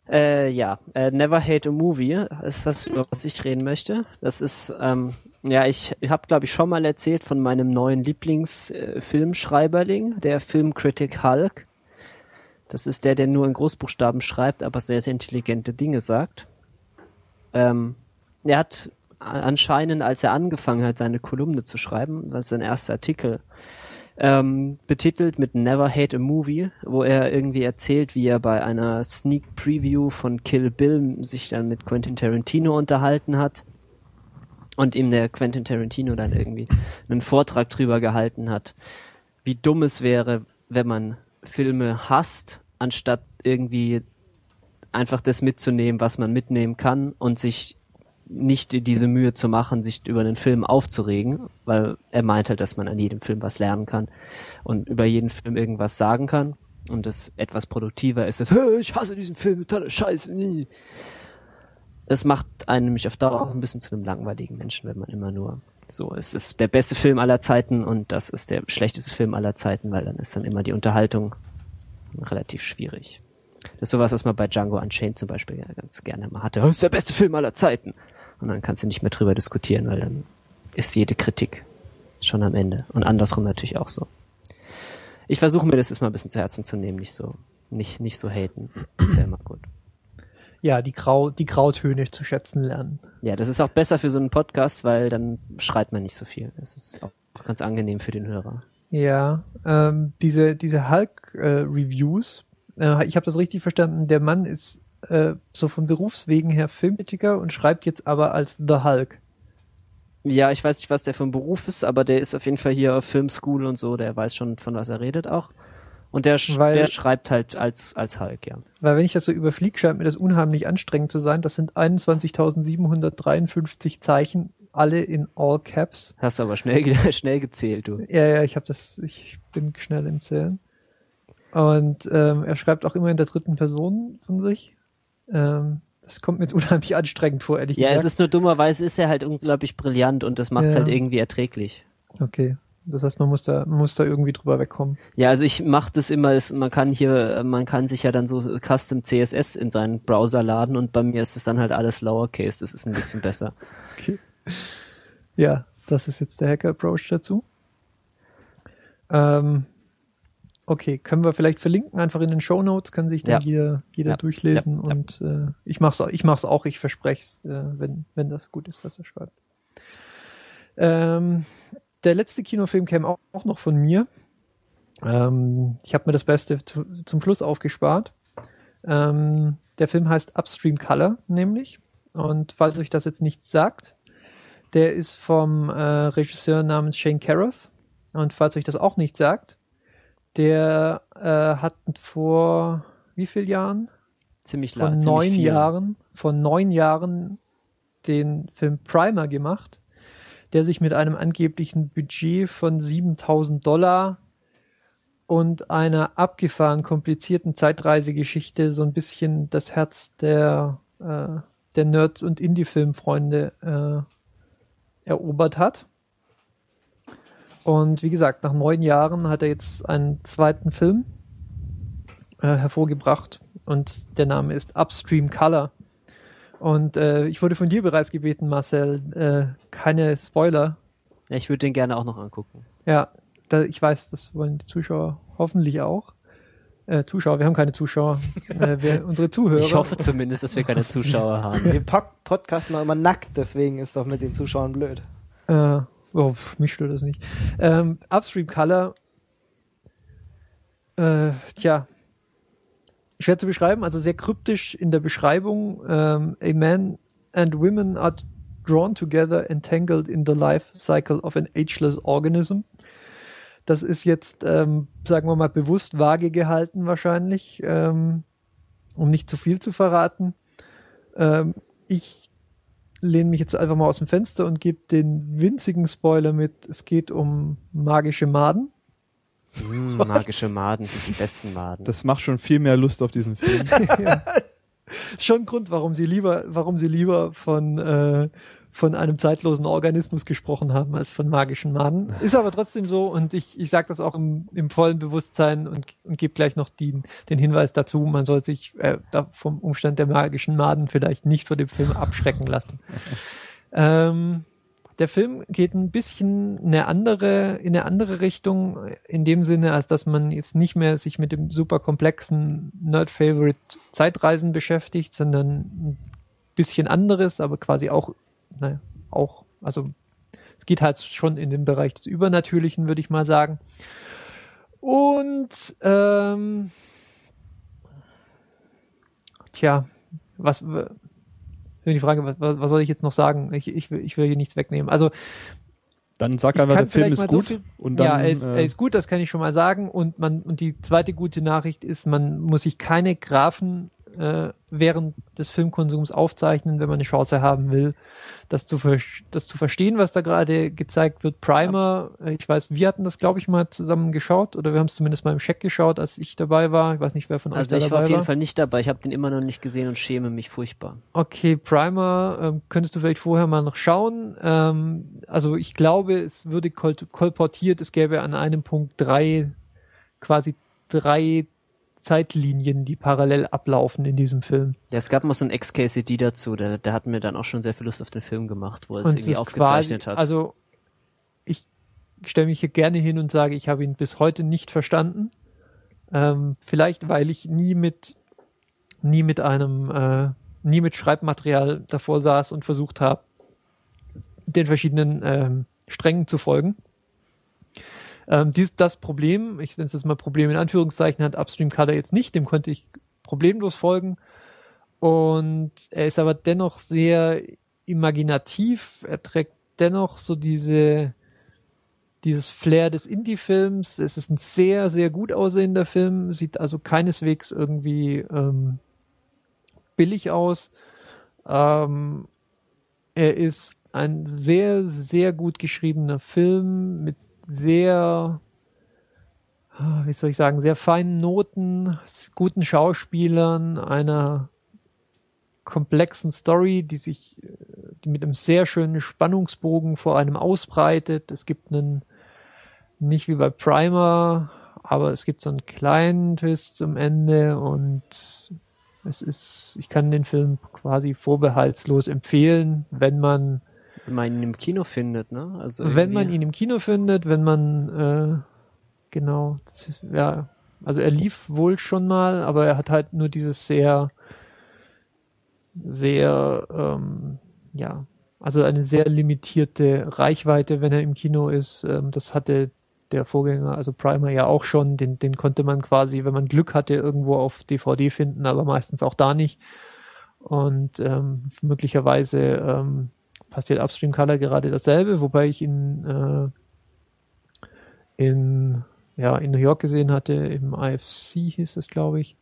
Äh, ja, äh, Never Hate a Movie ist das, über was ich reden möchte. Das ist, ähm, ja, ich habe, glaube ich, schon mal erzählt von meinem neuen Lieblingsfilmschreiberling, der Filmcritic Hulk. Das ist der, der nur in Großbuchstaben schreibt, aber sehr, sehr intelligente Dinge sagt. Ähm, er hat anscheinend, als er angefangen hat, seine Kolumne zu schreiben, was sein erster Artikel, ähm, betitelt mit Never Hate a Movie, wo er irgendwie erzählt, wie er bei einer Sneak Preview von Kill Bill sich dann mit Quentin Tarantino unterhalten hat und ihm der Quentin Tarantino dann irgendwie einen Vortrag drüber gehalten hat, wie dumm es wäre, wenn man Filme hasst, anstatt irgendwie einfach das mitzunehmen, was man mitnehmen kann und sich nicht diese Mühe zu machen, sich über den Film aufzuregen, weil er meint halt, dass man an jedem Film was lernen kann und über jeden Film irgendwas sagen kann und es etwas produktiver ist, "Hä, ich hasse diesen Film, tolle Scheiße, nie. Es macht einen nämlich auf Dauer auch ein bisschen zu einem langweiligen Menschen, wenn man immer nur so, es ist der beste Film aller Zeiten und das ist der schlechteste Film aller Zeiten, weil dann ist dann immer die Unterhaltung relativ schwierig. Das ist sowas, was man bei Django Unchained zum Beispiel ganz gerne mal hatte. Das ist der beste Film aller Zeiten. Und dann kannst du nicht mehr drüber diskutieren, weil dann ist jede Kritik schon am Ende. Und andersrum natürlich auch so. Ich versuche mir das jetzt mal ein bisschen zu Herzen zu nehmen, nicht so, nicht, nicht so haten. Ist ja immer gut. Ja, die, Grau, die Grautöne zu schätzen lernen. Ja, das ist auch besser für so einen Podcast, weil dann schreit man nicht so viel. Das ist auch, auch ganz angenehm für den Hörer. Ja, ähm, diese, diese Hulk-Reviews, äh, ich habe das richtig verstanden, der Mann ist äh, so von Berufswegen her Filmkritiker und schreibt jetzt aber als The Hulk. Ja, ich weiß nicht, was der für ein Beruf ist, aber der ist auf jeden Fall hier auf Filmschool und so, der weiß schon, von was er redet auch. Und der, sch Weil- der schreibt halt als, als Hulk, ja. Weil wenn ich das so überfliege, scheint mir das unheimlich anstrengend zu sein. Das sind 21.753 Zeichen, alle in All Caps. Hast du aber schnell, schnell gezählt, du. Ja, ja, ich habe das, ich bin schnell im Zählen. Und ähm, er schreibt auch immer in der dritten Person von sich. Ähm, das kommt mir jetzt unheimlich anstrengend vor, ehrlich Ja, gesagt. es ist nur dummerweise ist er halt unglaublich brillant und das macht es Ja. halt irgendwie erträglich. Okay. Das heißt, man muss da, man muss da irgendwie drüber wegkommen. Ja, also ich mache das immer, es- man kann hier, man kann sich ja dann so Custom CSS in seinen Browser laden und bei mir ist es dann halt alles Lowercase, das ist ein bisschen besser. Ja, das ist jetzt der Hacker-Approach dazu. Ähm, okay, können wir vielleicht verlinken, einfach in den Show Notes, kann sich dann Ja. jeder, jeder Ja. durchlesen Ja. Und äh, ich mach's auch, ich mach's auch, ich verspreche es, äh, wenn, wenn das gut ist, was er schreibt. Ähm, der letzte Kinofilm käme auch, auch noch von mir. Ähm, ich habe mir das Beste zu, zum Schluss aufgespart. Ähm, der Film heißt Upstream Color, nämlich. Und falls euch das jetzt nichts sagt, der ist vom äh, Regisseur namens Shane Carruth. Und falls euch das auch nicht sagt, der äh, hat vor wie viel Jahren? Ziemlich Vor lang. neun. Jahren, vor neun Jahren den Film Primer gemacht, der sich mit einem angeblichen Budget von 7000 Dollar und einer abgefahren komplizierten Zeitreisegeschichte so ein bisschen das Herz der, äh, der Nerds und Indie-Filmfreunde äh, erobert hat. Und wie gesagt, nach neun Jahren hat er jetzt einen zweiten Film äh, hervorgebracht und der Name ist Upstream Color. Und äh, ich wurde von dir bereits gebeten, Marcel, äh, keine Spoiler. Ja, ich würde den gerne auch noch angucken. Ja, da, ich weiß, das wollen die Zuschauer hoffentlich auch. Äh, Zuschauer, wir haben keine Zuschauer. äh, wir, unsere Zuhörer. Ich hoffe zumindest, dass wir keine Zuschauer haben. Wir pod podcasten immer nackt, deswegen ist doch mit den Zuschauern blöd. Äh, oh, mich stört das nicht. Ähm, Upstream Color. Äh, tja. Schwer zu beschreiben, also sehr kryptisch in der Beschreibung. Ähm, a man and women are drawn together, entangled in the life cycle of an ageless organism. Das ist jetzt, ähm, sagen wir mal, bewusst vage gehalten wahrscheinlich, ähm, um nicht zu viel zu verraten. Ähm, ich lehne mich jetzt einfach mal aus dem Fenster und gebe den winzigen Spoiler mit, es geht um magische Maden. Hm, magische Maden sind die besten Maden. Das macht schon viel mehr Lust auf diesen Film. Ist schon ein Grund, warum sie lieber, warum sie lieber von, äh, von einem zeitlosen Organismus gesprochen haben als von magischen Maden. Ist aber trotzdem so und ich, ich sage das auch im, im vollen Bewusstsein und, und gebe gleich noch die, den Hinweis dazu, man soll sich äh, vom Umstand der magischen Maden vielleicht nicht vor dem Film abschrecken lassen. ähm, der Film geht ein bisschen eine andere, in eine andere Richtung, in dem Sinne, als dass man jetzt nicht mehr sich mit dem super komplexen Nerd-Favorite Zeitreisen beschäftigt, sondern ein bisschen anderes, aber quasi auch, naja, auch, also es geht halt schon in den Bereich des Übernatürlichen, würde ich mal sagen. Und ähm, tja, was ist die Frage, was, was soll ich jetzt noch sagen? Ich, ich, will, ich will hier nichts wegnehmen. Also Dann sag einfach, der Film ist so gut. viel- und dann, ja, er ist, äh, er ist gut, das kann ich schon mal sagen. Und man und die zweite gute Nachricht ist, man muss sich keine Graphen äh, während des Filmkonsums aufzeichnen, wenn man eine Chance haben will, das zu, das zu verstehen, was da gerade gezeigt wird. Primer, äh, ich weiß, wir hatten das, glaube ich, mal zusammen geschaut oder wir haben es zumindest mal im Check geschaut, als ich dabei war. Ich weiß nicht, wer von euch Also da ich dabei war auf jeden war. Fall nicht dabei. Ich habe den immer noch nicht gesehen und schäme mich furchtbar. Okay, Primer, ähm, könntest du vielleicht vorher mal noch schauen. Ähm, also ich glaube, es würde kol kolportiert, es gäbe an einem Punkt drei, quasi drei Zeitlinien, die parallel ablaufen in diesem Film. Ja, es gab mal so ein Ex-KCD dazu, der, der hat mir dann auch schon sehr viel Lust auf den Film gemacht, wo er es irgendwie aufgezeichnet quasi, hat. Also ich stelle mich hier gerne hin und sage, ich habe ihn bis heute nicht verstanden. Ähm, vielleicht, weil ich nie mit nie mit einem äh, nie mit Schreibmaterial davor saß und versucht habe, den verschiedenen ähm, Strängen zu folgen. Ähm, dies, das Problem, ich nenne es jetzt mal Problem in Anführungszeichen, hat Upstream Color jetzt nicht, dem konnte ich problemlos folgen. Und er ist aber dennoch sehr imaginativ, er trägt dennoch so diese, dieses Flair des Indie-Films. Es ist ein sehr, sehr gut aussehender Film, sieht also keineswegs irgendwie ähm, billig aus. Ähm, er ist ein sehr, sehr gut geschriebener Film mit sehr, wie soll ich sagen, sehr feinen Noten, guten Schauspielern, einer komplexen Story, die sich die mit einem sehr schönen Spannungsbogen vor einem ausbreitet. Es gibt einen, nicht wie bei Primer, aber es gibt so einen kleinen Twist zum Ende und es ist, ich kann den Film quasi vorbehaltslos empfehlen, wenn man Wenn man ihn im Kino findet, ne? Also wenn man ihn im Kino findet, wenn man äh, genau, ja, also er lief wohl schon mal, aber er hat halt nur dieses sehr, sehr, ähm, ja, also eine sehr limitierte Reichweite, wenn er im Kino ist. Ähm, das hatte der Vorgänger, also Primer ja auch schon. Den, den konnte man quasi, wenn man Glück hatte, irgendwo auf DVD finden, aber meistens auch da nicht. Und ähm, möglicherweise ähm, passiert Upstream Color gerade dasselbe, wobei ich ihn äh, in, ja, in New York gesehen hatte, im IFC hieß es, glaube ich.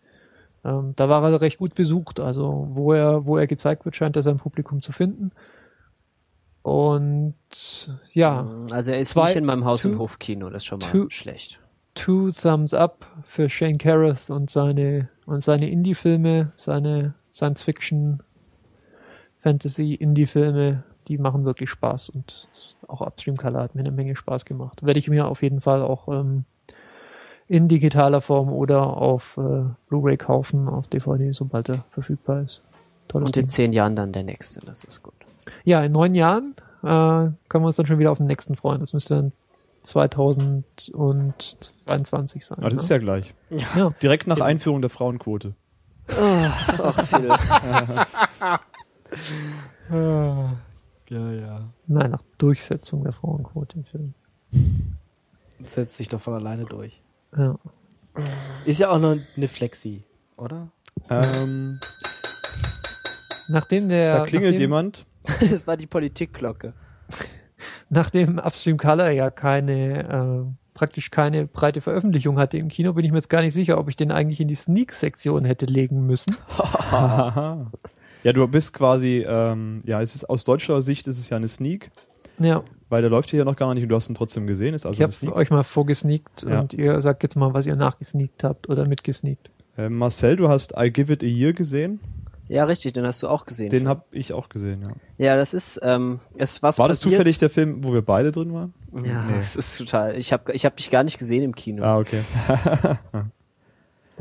Ähm, da war er recht gut besucht, also wo er, wo er gezeigt wird, scheint er sein Publikum zu finden. Und ja, Also er ist Zwei- nicht in meinem Haus- two- und Hofkino, das ist schon mal two- schlecht. two Thumbs Up für Shane Carruth und seine und seine Indie-Filme, seine Science-Fiction, Fantasy, Indie-Filme, die machen wirklich Spaß und auch Upstream Color hat mir eine Menge Spaß gemacht. Werde ich mir auf jeden Fall auch ähm, in digitaler Form oder auf äh, Blu-ray kaufen, auf DVD, sobald er verfügbar ist. Tolles Und in Ding. zehn Jahren dann der nächste, das ist gut. Ja, in neun Jahren äh, können wir uns dann schon wieder auf den nächsten freuen. Das müsste dann 2022 sein. Aber das ne? ist ja gleich. ja. Direkt nach Einführung der Frauenquote. Ach, Phil. Ja, ja. Nein, nach Durchsetzung der Frauenquote im Film. Das setzt sich doch von alleine durch. Ja. Ist ja auch noch eine Flexi, oder? Ähm, Nachdem der da klingelt nachdem, jemand. Das war die Politikglocke. Nachdem Upstream Color ja keine äh, praktisch keine breite Veröffentlichung hatte im Kino, bin ich mir jetzt gar nicht sicher, ob ich den eigentlich in die Sneak-Sektion hätte legen müssen. Ja, du bist quasi, ähm, ja, es ist aus deutscher Sicht ist es ja eine Sneak, Ja, weil der läuft hier ja noch gar nicht und du hast ihn trotzdem gesehen, ist also ich habe Sneak. euch mal vorgesneakt Ja. und ihr sagt jetzt mal, was ihr nachgesneakt habt oder mitgesneakt. Äh, Marcel, du hast I Give It a Year gesehen. Ja, richtig, den hast du auch gesehen. Den habe ich auch gesehen, ja. ja, das ist, ähm, es was War das passiert- zufällig der Film, wo wir beide drin waren? Ja, Nee. es ist total. Ich habe ich hab dich gar nicht gesehen im Kino. Ah, okay.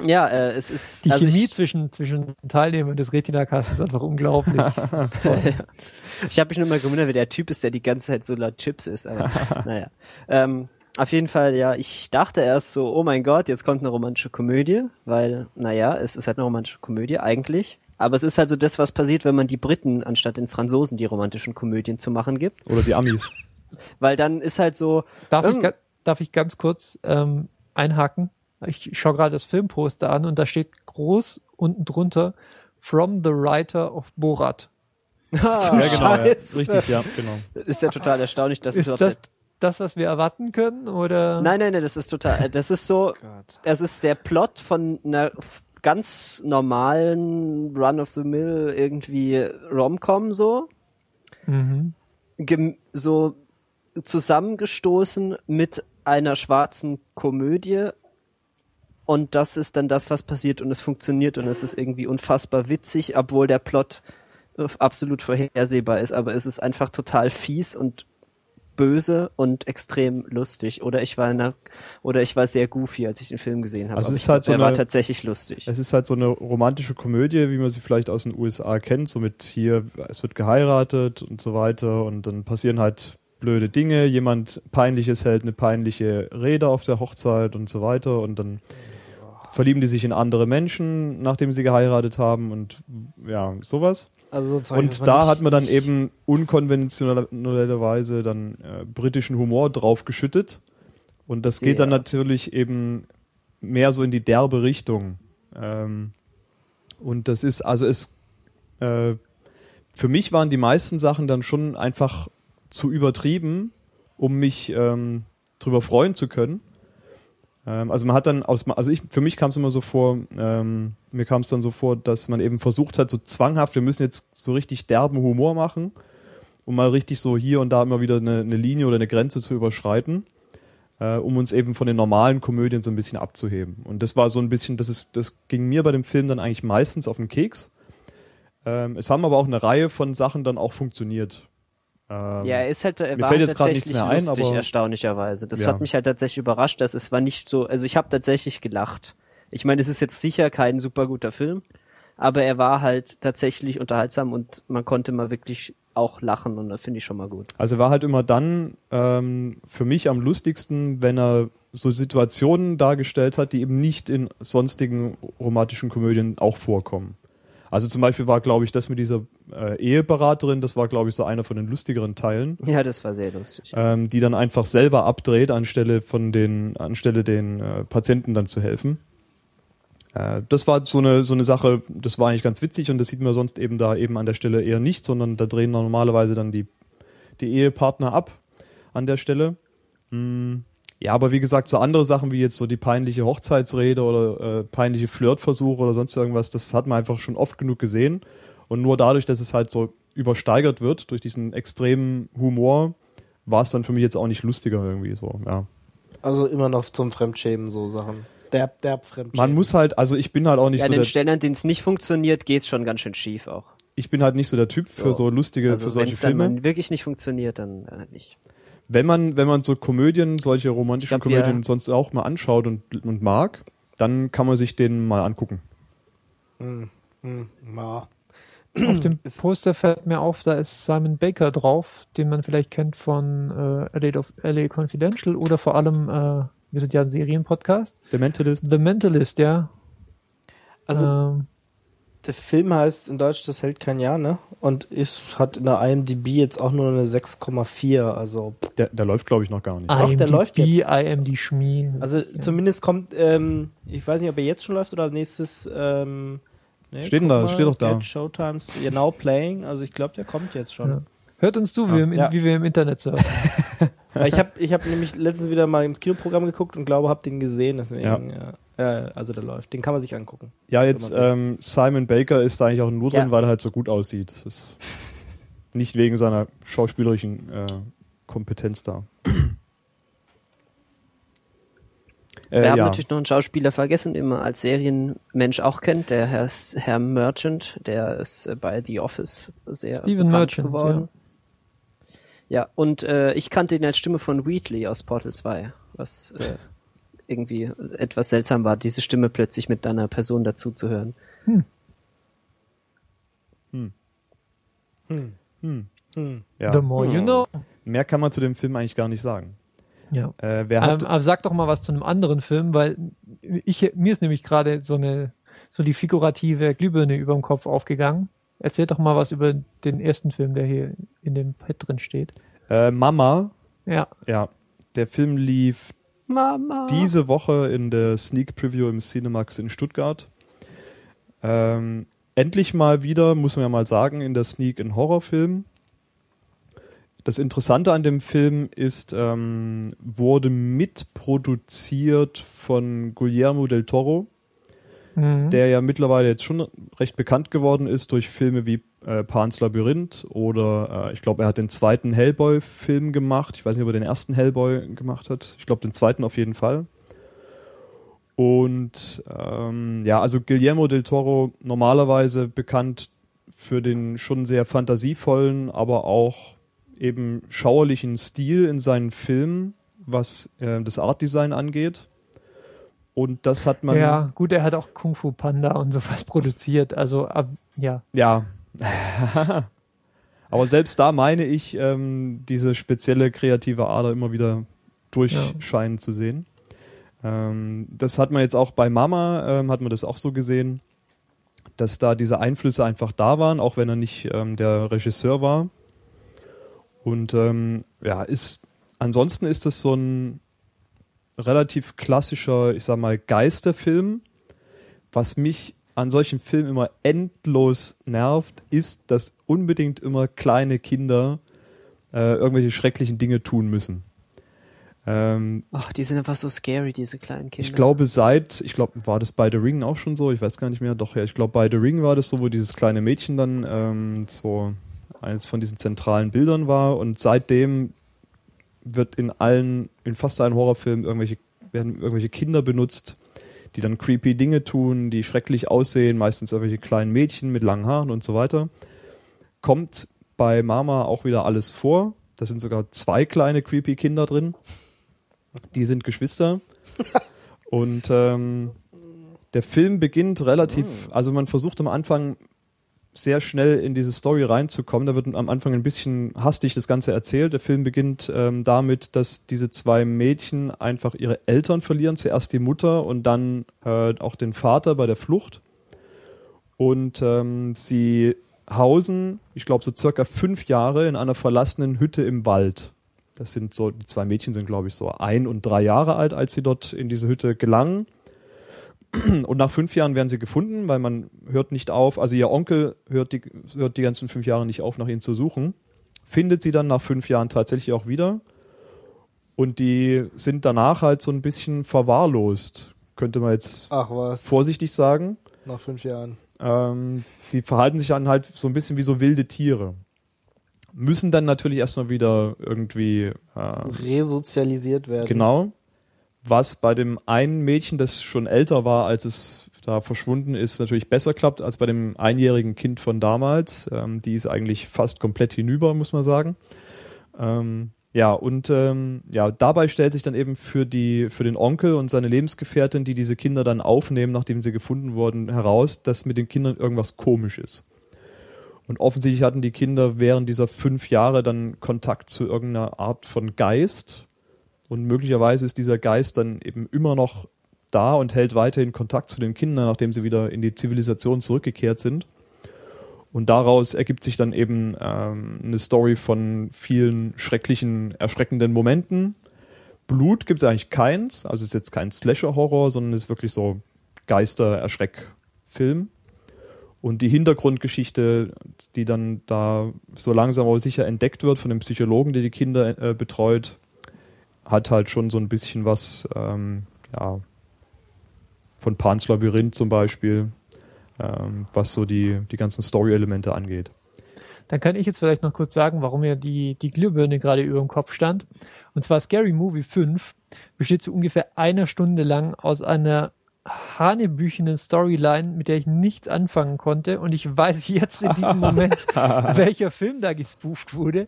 Ja, äh, es ist. Die also Chemie ich, zwischen, zwischen Teilnehmern des Retina-Casts ist einfach unglaublich. Ist ich habe mich nur mal gewundert, wer der Typ ist, der die ganze Zeit so laut Chips ist. Aber naja. Ähm, auf jeden Fall, ja, ich dachte erst so, oh mein Gott, jetzt kommt eine romantische Komödie, weil, naja, es ist halt eine romantische Komödie eigentlich. Aber es ist halt so das, was passiert, wenn man die Briten anstatt den Franzosen die romantischen Komödien zu machen gibt. Oder die Amis. Weil dann ist halt so, Darf, ich, Ähm. ga- darf ich ganz kurz ähm, einhaken? Ich schaue gerade das Filmposter an und da steht groß unten drunter From the Writer of Borat. ah, ja, genau. Ja. Scheiße. Richtig, ja, genau. ist ja total erstaunlich, dass es Ist überhaupt das das, was wir erwarten können? Oder? Nein, nein, nein, das ist total, das ist so, Gott. das ist der Plot von einer ganz normalen Run of the Mill irgendwie Romcom so, Mhm. so zusammengestoßen mit einer schwarzen Komödie und das ist dann das, was passiert und es funktioniert und es ist irgendwie unfassbar witzig, obwohl der Plot äh, absolut vorhersehbar ist, aber es ist einfach total fies und böse und extrem lustig. Oder ich war in einer, oder ich war sehr goofy, als ich den Film gesehen habe. Also es ist halt glaub, so er war eine- tatsächlich lustig. Es ist halt so eine romantische Komödie, wie man sie vielleicht aus den USA kennt, so mit hier, es wird geheiratet und so weiter und dann passieren halt blöde Dinge, jemand peinliches hält eine peinliche Rede auf der Hochzeit und so weiter und dann verlieben die sich in andere Menschen, nachdem sie geheiratet haben und ja, sowas. Also Und da hat man dann eben unkonventionellerweise dann äh, britischen Humor draufgeschüttet. Und das geht dann natürlich eben mehr so in die derbe Richtung. Ähm, und das ist, also es, äh, für mich waren die meisten Sachen dann schon einfach zu übertrieben, um mich ähm, drüber freuen zu können. Ähm, also man hat dann aus, also ich, für mich kam es immer so vor, ähm, mir kam es dann so vor, dass man eben versucht hat, so zwanghaft, wir müssen jetzt so richtig derben Humor machen, um mal richtig so hier und da immer wieder eine, eine Linie oder eine Grenze zu überschreiten, äh, um uns eben von den normalen Komödien so ein bisschen abzuheben. Und das war so ein bisschen, das ist, das ging mir bei dem Film dann eigentlich meistens auf den Keks. Ähm, es haben aber auch eine Reihe von Sachen dann auch funktioniert. Ähm, Ja, er ist halt, er mir war fällt halt jetzt gerade nichts mehr ein, lustig, aber- erstaunlicherweise. Das Ja. hat mich halt tatsächlich überrascht, dass es war nicht so, also ich habe tatsächlich gelacht. Ich meine, es ist jetzt sicher kein super guter Film, aber er war halt tatsächlich unterhaltsam und man konnte mal wirklich auch lachen und das finde ich schon mal gut. Also er war halt immer dann ähm, für mich am lustigsten, wenn er so Situationen dargestellt hat, die eben nicht in sonstigen romantischen Komödien auch vorkommen. Also zum Beispiel war, glaube ich, das mit dieser äh, Eheberaterin, das war, glaube ich, so einer von den lustigeren Teilen, Ja, das war sehr lustig. ähm, die dann einfach selber abdreht, anstelle von den, anstelle den äh, Patienten dann zu helfen. Äh, das war so eine, so eine Sache, das war eigentlich ganz witzig und das sieht man sonst eben da eben an der Stelle eher nicht, sondern da drehen normalerweise dann die, die Ehepartner ab an der Stelle. Mm, Ja, aber wie gesagt, so andere Sachen wie jetzt so die peinliche Hochzeitsrede oder äh, peinliche Flirtversuche oder sonst irgendwas, das hat man einfach schon oft genug gesehen. Und nur dadurch, dass es halt so übersteigert wird durch diesen extremen Humor, war es dann für mich jetzt auch nicht lustiger irgendwie so, ja. Also immer noch zum Fremdschämen so Sachen. Derb, derb Fremdschämen. Man muss halt, also ich bin halt auch nicht Ja, an so den der, Stellen, an denen es nicht funktioniert, geht's schon ganz schön schief auch. ich bin halt nicht so der Typ für so lustige, Also für wenn solche es dann Filme. mal wirklich nicht funktioniert, dann äh, nicht. Wenn man, wenn man so Komödien, solche romantischen glaub, Komödien sonst auch mal anschaut und, und mag, dann kann man sich den mal angucken. Hm, hm, ja. Auf dem Poster fällt mir auf, da ist Simon Baker drauf, den man vielleicht kennt von äh, LA, of- LA Confidential oder vor allem, äh, wir sind ja ein Serienpodcast, The Mentalist. The Mentalist, ja. Also ähm, der Film heißt in Deutsch Das hält kein Jahr, ne? Und ist, hat in der IMDb jetzt auch nur eine 6,4. Also, Der, der läuft, glaube ich, noch gar nicht. Doch, der läuft jetzt. IMD Schmie. also ja- zumindest kommt, ähm, ich weiß nicht, ob er jetzt schon läuft oder nächstes. Ähm, ne, Steht da, mal, steht doch da. Showtimes, you're now playing. Also ich glaube, der kommt jetzt schon. Ja. Hört uns zu, wie, wir im, Ja. wie wir im Internet surfen. Ich habe ich hab nämlich letztens wieder mal ins Kinoprogramm geguckt und glaube, habe den gesehen. Deswegen, ja. Ja, also der läuft. Den kann man sich angucken. Ja, jetzt ähm, Simon Baker ist da eigentlich auch nur drin, Ja. weil er halt so gut aussieht. Das ist nicht wegen seiner schauspielerischen äh, Kompetenz da. äh, Wir haben ja. natürlich noch einen Schauspieler vergessen, den man als Serienmensch auch kennt, der Herr, Herr Merchant, der ist äh, bei The Office sehr Steven bekannt Merchant, geworden. Ja, und äh, ich kannte ihn als Stimme von Wheatley aus Portal 2, was äh, irgendwie etwas seltsam war, diese Stimme plötzlich mit einer Person dazu zu hören. Hm. ja. The more you know. Mehr kann man zu dem Film eigentlich gar nicht sagen. Ja. Äh, wer hat, Ähm, aber sag doch mal was zu einem anderen Film, weil ich, mir ist nämlich gerade so eine, so die figurative Glühbirne über dem Kopf aufgegangen. Erzähl doch mal was über den ersten Film, der hier in dem Pad drin steht. äh, Mama, Ja. ja, der Film lief Mama! diese Woche in der Sneak Preview im Cinemax in Stuttgart. Ähm, endlich mal wieder, muss man ja mal sagen, in der Sneak ein Horrorfilm. Das Interessante an dem Film ist, ähm, wurde mitproduziert von Guillermo del Toro, Mhm. der ja mittlerweile jetzt schon recht bekannt geworden ist durch Filme wie äh, Pan's Labyrinth oder äh, ich glaube, er hat den zweiten Hellboy-Film gemacht. Ich weiß nicht, ob er den ersten Hellboy gemacht hat. Ich glaube, den zweiten auf jeden Fall. Und ähm, ja, also Guillermo del Toro normalerweise bekannt für den schon sehr fantasievollen, aber auch eben schauerlichen Stil in seinen Filmen, was äh, das Artdesign angeht. Und das hat man. Ja, gut, er hat auch Kung Fu Panda und sowas produziert. Also, ab, ja. Ja. Aber selbst da meine ich, ähm, diese spezielle kreative Ader immer wieder durchscheinen zu sehen. Ähm, das hat man jetzt auch bei Mama, ähm, hat man das auch so gesehen, dass da diese Einflüsse einfach da waren, auch wenn er nicht ähm, der Regisseur war. Und ähm, ja, ist ansonsten ist das so ein relativ klassischer, ich sag mal, Geisterfilm. Was mich an solchen Filmen immer endlos nervt, ist, dass unbedingt immer kleine Kinder äh, irgendwelche schrecklichen Dinge tun müssen. Ähm, Ach, die sind einfach so scary, diese kleinen Kinder. ich glaube, seit, ich glaube, war das bei The Ring auch schon so? Ich weiß gar nicht mehr. Doch, ja, ich glaube, bei The Ring war das so, wo dieses kleine Mädchen dann ähm, so eines von diesen zentralen Bildern war und seitdem wird in allen, in fast allen Horrorfilmen irgendwelche, werden irgendwelche Kinder benutzt, die dann creepy Dinge tun, die schrecklich aussehen, meistens irgendwelche kleinen Mädchen mit langen Haaren und so weiter. Kommt bei Mama auch wieder alles vor. Da sind sogar zwei kleine creepy Kinder drin. Die sind Geschwister. und ähm, der Film beginnt relativ, also man versucht am Anfang sehr schnell in diese Story reinzukommen. Da wird am Anfang ein bisschen hastig das Ganze erzählt. Der Film beginnt ähm, damit, dass diese zwei Mädchen einfach ihre Eltern verlieren. Zuerst die Mutter und dann äh, auch den Vater bei der Flucht. Und ähm, sie hausen, ich glaube, so circa fünf Jahre in einer verlassenen Hütte im Wald. Das sind so, die zwei Mädchen sind, glaube ich, so ein und drei Jahre alt, als sie dort in diese Hütte gelangen. Und nach fünf Jahren werden sie gefunden, weil man hört nicht auf, also ihr Onkel hört die, hört die ganzen fünf Jahre nicht auf, nach ihnen zu suchen, findet sie dann nach fünf Jahren tatsächlich auch wieder. Und die sind danach halt so ein bisschen verwahrlost, könnte man jetzt vorsichtig sagen. nach fünf Jahren. Ähm, die verhalten sich dann halt so ein bisschen wie so wilde Tiere. Müssen dann natürlich erstmal wieder irgendwie äh, Resozialisiert werden. Genau. Was bei dem einen Mädchen, das schon älter war, als es da verschwunden ist, natürlich besser klappt als bei dem einjährigen Kind von damals. Ähm, die ist eigentlich fast komplett hinüber, muss man sagen. Ähm, ja, und ähm, ja, dabei stellt sich dann eben für die, für den Onkel und seine Lebensgefährtin, die diese Kinder dann aufnehmen, nachdem sie gefunden wurden, heraus, dass mit den Kindern irgendwas komisch ist. Und offensichtlich hatten die Kinder während dieser fünf Jahre dann Kontakt zu irgendeiner Art von Geist. Und möglicherweise ist dieser Geist dann eben immer noch da und hält weiterhin Kontakt zu den Kindern, nachdem sie wieder in die Zivilisation zurückgekehrt sind. Und daraus ergibt sich dann eben ähm, eine Story von vielen schrecklichen, erschreckenden Momenten. Blut gibt es eigentlich keins, also ist jetzt kein Slasher-Horror, sondern ist wirklich so Geister-Erschreck-Film. Und die Hintergrundgeschichte, die dann da so langsam aber sicher entdeckt wird von dem Psychologen, der die Kinder äh, betreut, hat halt schon so ein bisschen was, ähm, ja, von Pans Labyrinth zum Beispiel, ähm, was so die, die ganzen Story-Elemente angeht. Dann kann ich jetzt vielleicht noch kurz sagen, warum mir die, die Glühbirne gerade über dem Kopf stand. Und zwar Scary Movie 5 besteht so ungefähr einer Stunde lang aus einer hanebüchenen Storyline, mit der ich nichts anfangen konnte. Und ich weiß jetzt in diesem Moment, welcher Film da gespooft wurde.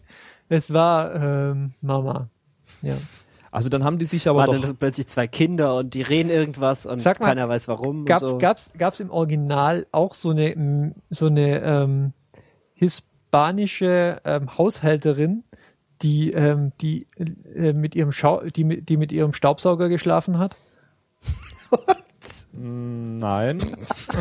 Es war ähm, Mama. Ja. Also dann haben die sich aber War doch, dann plötzlich zwei Kinder und die reden irgendwas und Sag mal, keiner weiß warum. Gab's, so. gab's, gab's im Original auch so eine, so eine ähm, hispanische ähm, Haushälterin, die, ähm, die, äh, mit ihrem Schau die, mit- die mit ihrem Staubsauger geschlafen hat? Mm, nein,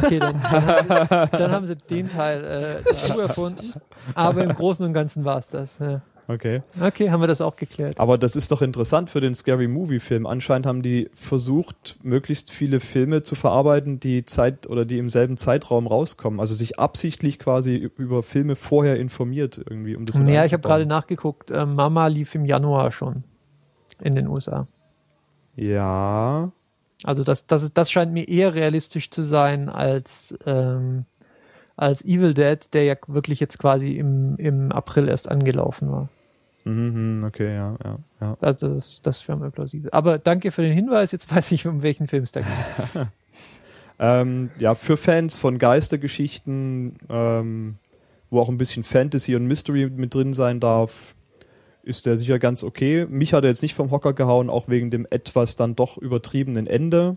Okay, dann, dann, haben, sie, den Teil äh, dazu erfunden. Aber im Großen und Ganzen war's das. Ja. Okay. Okay, haben wir das auch geklärt. Aber das ist doch interessant für den Scary Movie Film. Anscheinend haben die versucht, möglichst viele Filme zu verarbeiten, die Zeit oder die im selben Zeitraum rauskommen. Also sich absichtlich quasi über Filme vorher informiert irgendwie, um das mit Ja, ich habe gerade nachgeguckt. Äh, Mama lief im Januar schon in den USA. Ja. Also das, das, das scheint mir eher realistisch zu sein als, ähm, als Evil Dead, der ja wirklich jetzt quasi im, im April erst angelaufen war. Mhm, mhm, okay, ja, ja, ja. Also das, das wäre mir plausibel. Aber danke für den Hinweis, jetzt weiß ich, um welchen Film es da geht. Ähm, ja, für Fans von Geistergeschichten, ähm, wo auch ein bisschen Fantasy und Mystery mit drin sein darf, ist der sicher ganz okay. Mich hat er jetzt nicht vom Hocker gehauen, auch wegen dem etwas dann doch übertriebenen Ende,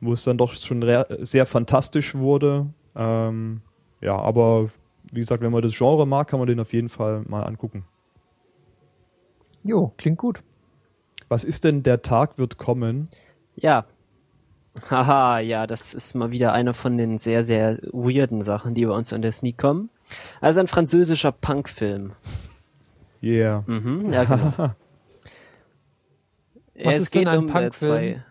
wo es dann doch schon sehr fantastisch wurde. Ähm, ja, aber wie gesagt, wenn man das Genre mag, kann man den auf jeden Fall mal angucken. Jo, klingt gut. Was ist denn der Tag wird kommen? Ja. Haha, ja, das ist mal wieder eine von den sehr, sehr weirden Sachen, die bei uns an der Sneak kommen. Also ein französischer Punkfilm. Yeah. Mhm, ja, genau. Was es ist denn geht ein um äh, Punkfilm? zwei.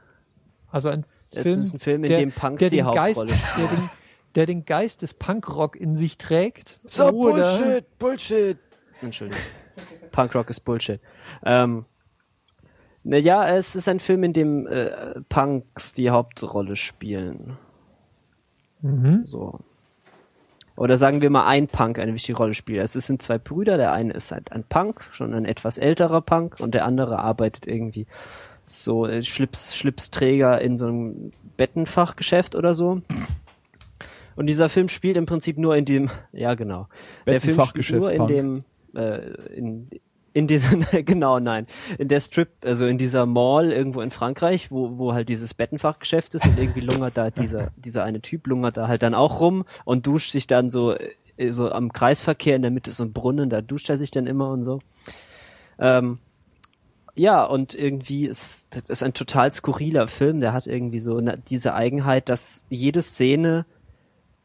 Also ein Es Film, ist ein Film, in der, dem Punks der die den Hauptrolle Geist, der den, Geist des Punkrock in sich trägt. So, oder Bullshit, Bullshit. Entschuldigung. Punkrock ist Bullshit. Ähm, naja, es ist ein Film, in dem äh, Punks die Hauptrolle spielen. Mhm. So. Oder sagen wir mal ein Punk eine wichtige Rolle spielt. Es sind zwei Brüder, der eine ist halt ein Punk, schon ein etwas älterer Punk und der andere arbeitet irgendwie so Schlips, Schlipsträger in so einem Bettenfachgeschäft oder so. Und dieser Film spielt im Prinzip nur in dem, ja genau, der Film spielt nur in dem, äh, in, in diesen, genau, nein, in der Strip, also in dieser Mall irgendwo in Frankreich, wo, wo halt dieses Bettenfachgeschäft ist und irgendwie lungert da dieser, dieser eine Typ lungert da halt dann auch rum und duscht sich dann so, äh, so am Kreisverkehr in der Mitte ist so ein Brunnen, da duscht er sich dann immer und so. Ähm, ja, und irgendwie ist das ist ein total skurriler Film, der hat irgendwie so diese Eigenheit, dass jede Szene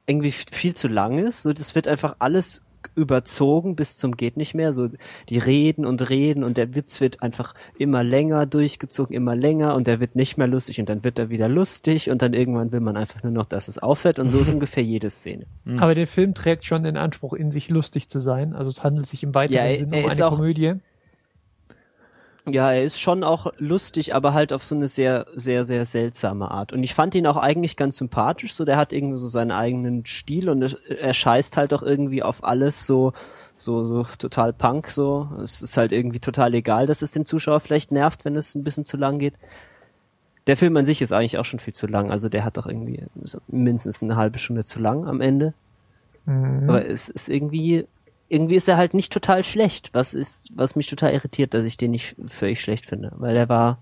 irgendwie viel zu lang ist. So, das wird einfach alles überzogen bis zum geht nicht mehr. So, die reden und reden und der Witz wird einfach immer länger durchgezogen, immer länger und der wird nicht mehr lustig und dann wird er wieder lustig und dann irgendwann will man einfach nur noch, dass es aufhört und so ist ungefähr jede Szene. Aber der Film trägt schon den Anspruch, in sich lustig zu sein. Also es handelt sich im weiteren Ja, Sinne um eine auch- Komödie. Ja, er ist schon auch lustig, aber halt auf so eine sehr, sehr, sehr seltsame Art. Und ich fand ihn auch eigentlich ganz sympathisch. So, der hat irgendwie so seinen eigenen Stil und er, er scheißt halt auch irgendwie auf alles so, so, so total Punk. So, es ist halt irgendwie total egal, dass es den Zuschauer vielleicht nervt, wenn es ein bisschen zu lang geht. Der Film an sich ist eigentlich auch schon viel zu lang. Also der hat doch irgendwie mindestens eine halbe Stunde zu lang am Ende. Mhm. Aber es ist irgendwie, irgendwie ist er halt nicht total schlecht. Was ist, was mich total irritiert, dass ich den nicht völlig schlecht finde. Weil er war,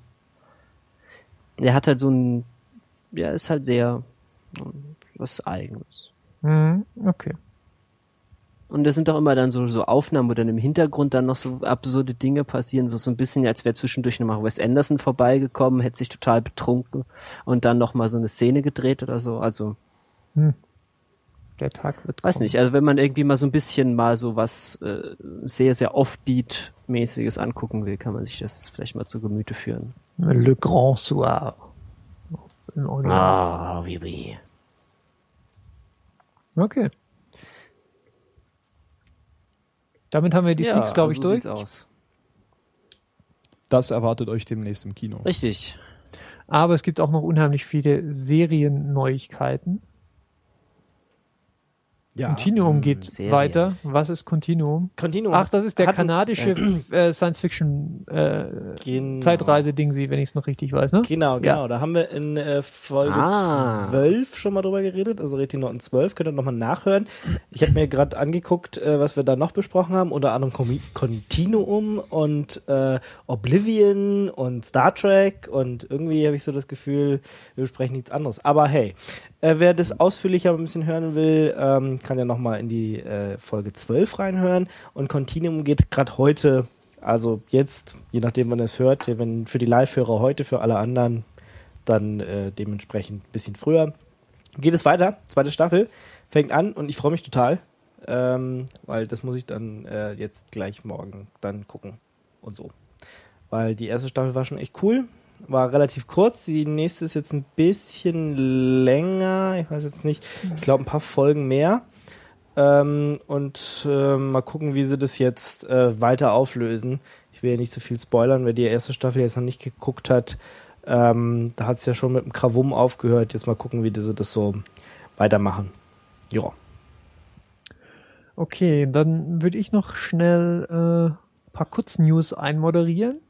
der hat halt so ein, ja, ist halt sehr, was Eigenes. Mhm. Okay. Und das sind doch immer dann so, so Aufnahmen, wo dann im Hintergrund dann noch so absurde Dinge passieren, so, so ein bisschen, als wäre zwischendurch nochmal Wes Anderson vorbeigekommen, hätte sich total betrunken und dann nochmal so eine Szene gedreht oder so. Also, Der Tag wird Weiß kommen. nicht, also wenn man irgendwie mal so ein bisschen mal so was äh, sehr, sehr Offbeat-mäßiges angucken will, kann man sich das vielleicht mal zu Gemüte führen. Le Grand Soir. Ah, wie wie. Okay. Damit haben wir die Sneaks, glaube ich, so durch. sieht's aus. Das erwartet euch demnächst im Kino. Richtig. Aber es gibt auch noch unheimlich viele Serienneuigkeiten. Ja. Continuum geht Serie. weiter. Was ist Continuum? Continuum. Ach, das ist der hatten- kanadische äh, Science-Fiction äh, Genau. Zeitreise-Ding, wenn ich es noch richtig weiß, ne? Genau, genau. Ja. Da haben wir in äh, Folge Ah. 12 schon mal drüber geredet, also Retin Norton 12, könnt ihr nochmal nachhören. Ich habe mir gerade angeguckt, äh, was wir da noch besprochen haben, unter anderem Com Continuum und äh, Oblivion und Star Trek und irgendwie habe ich so das Gefühl, wir besprechen nichts anderes. Aber hey, äh, wer das ausführlicher ein bisschen hören will, ähm, kann ja nochmal in die äh, Folge 12 reinhören und Continuum geht gerade heute also jetzt, je nachdem wann ihr es hört, wenn für die Live-Hörer heute, für alle anderen dann äh, dementsprechend ein bisschen früher. Geht es weiter, zweite Staffel, fängt an und ich freue mich total, ähm, weil das muss ich dann äh, jetzt gleich morgen dann gucken und so. Weil die erste Staffel war schon echt cool, war relativ kurz, die nächste ist jetzt ein bisschen länger, ich weiß jetzt nicht, ich glaube ein paar Folgen mehr. Ähm, und äh, mal gucken, wie sie das jetzt äh, weiter auflösen. Ich will ja nicht zu viel spoilern, wer die erste Staffel jetzt noch nicht geguckt hat. Ähm, da hat es ja schon mit dem Krawum aufgehört. Jetzt mal gucken, wie diese das so weitermachen. Ja. Okay, dann würde ich noch schnell äh, paar Kurznews einmoderieren.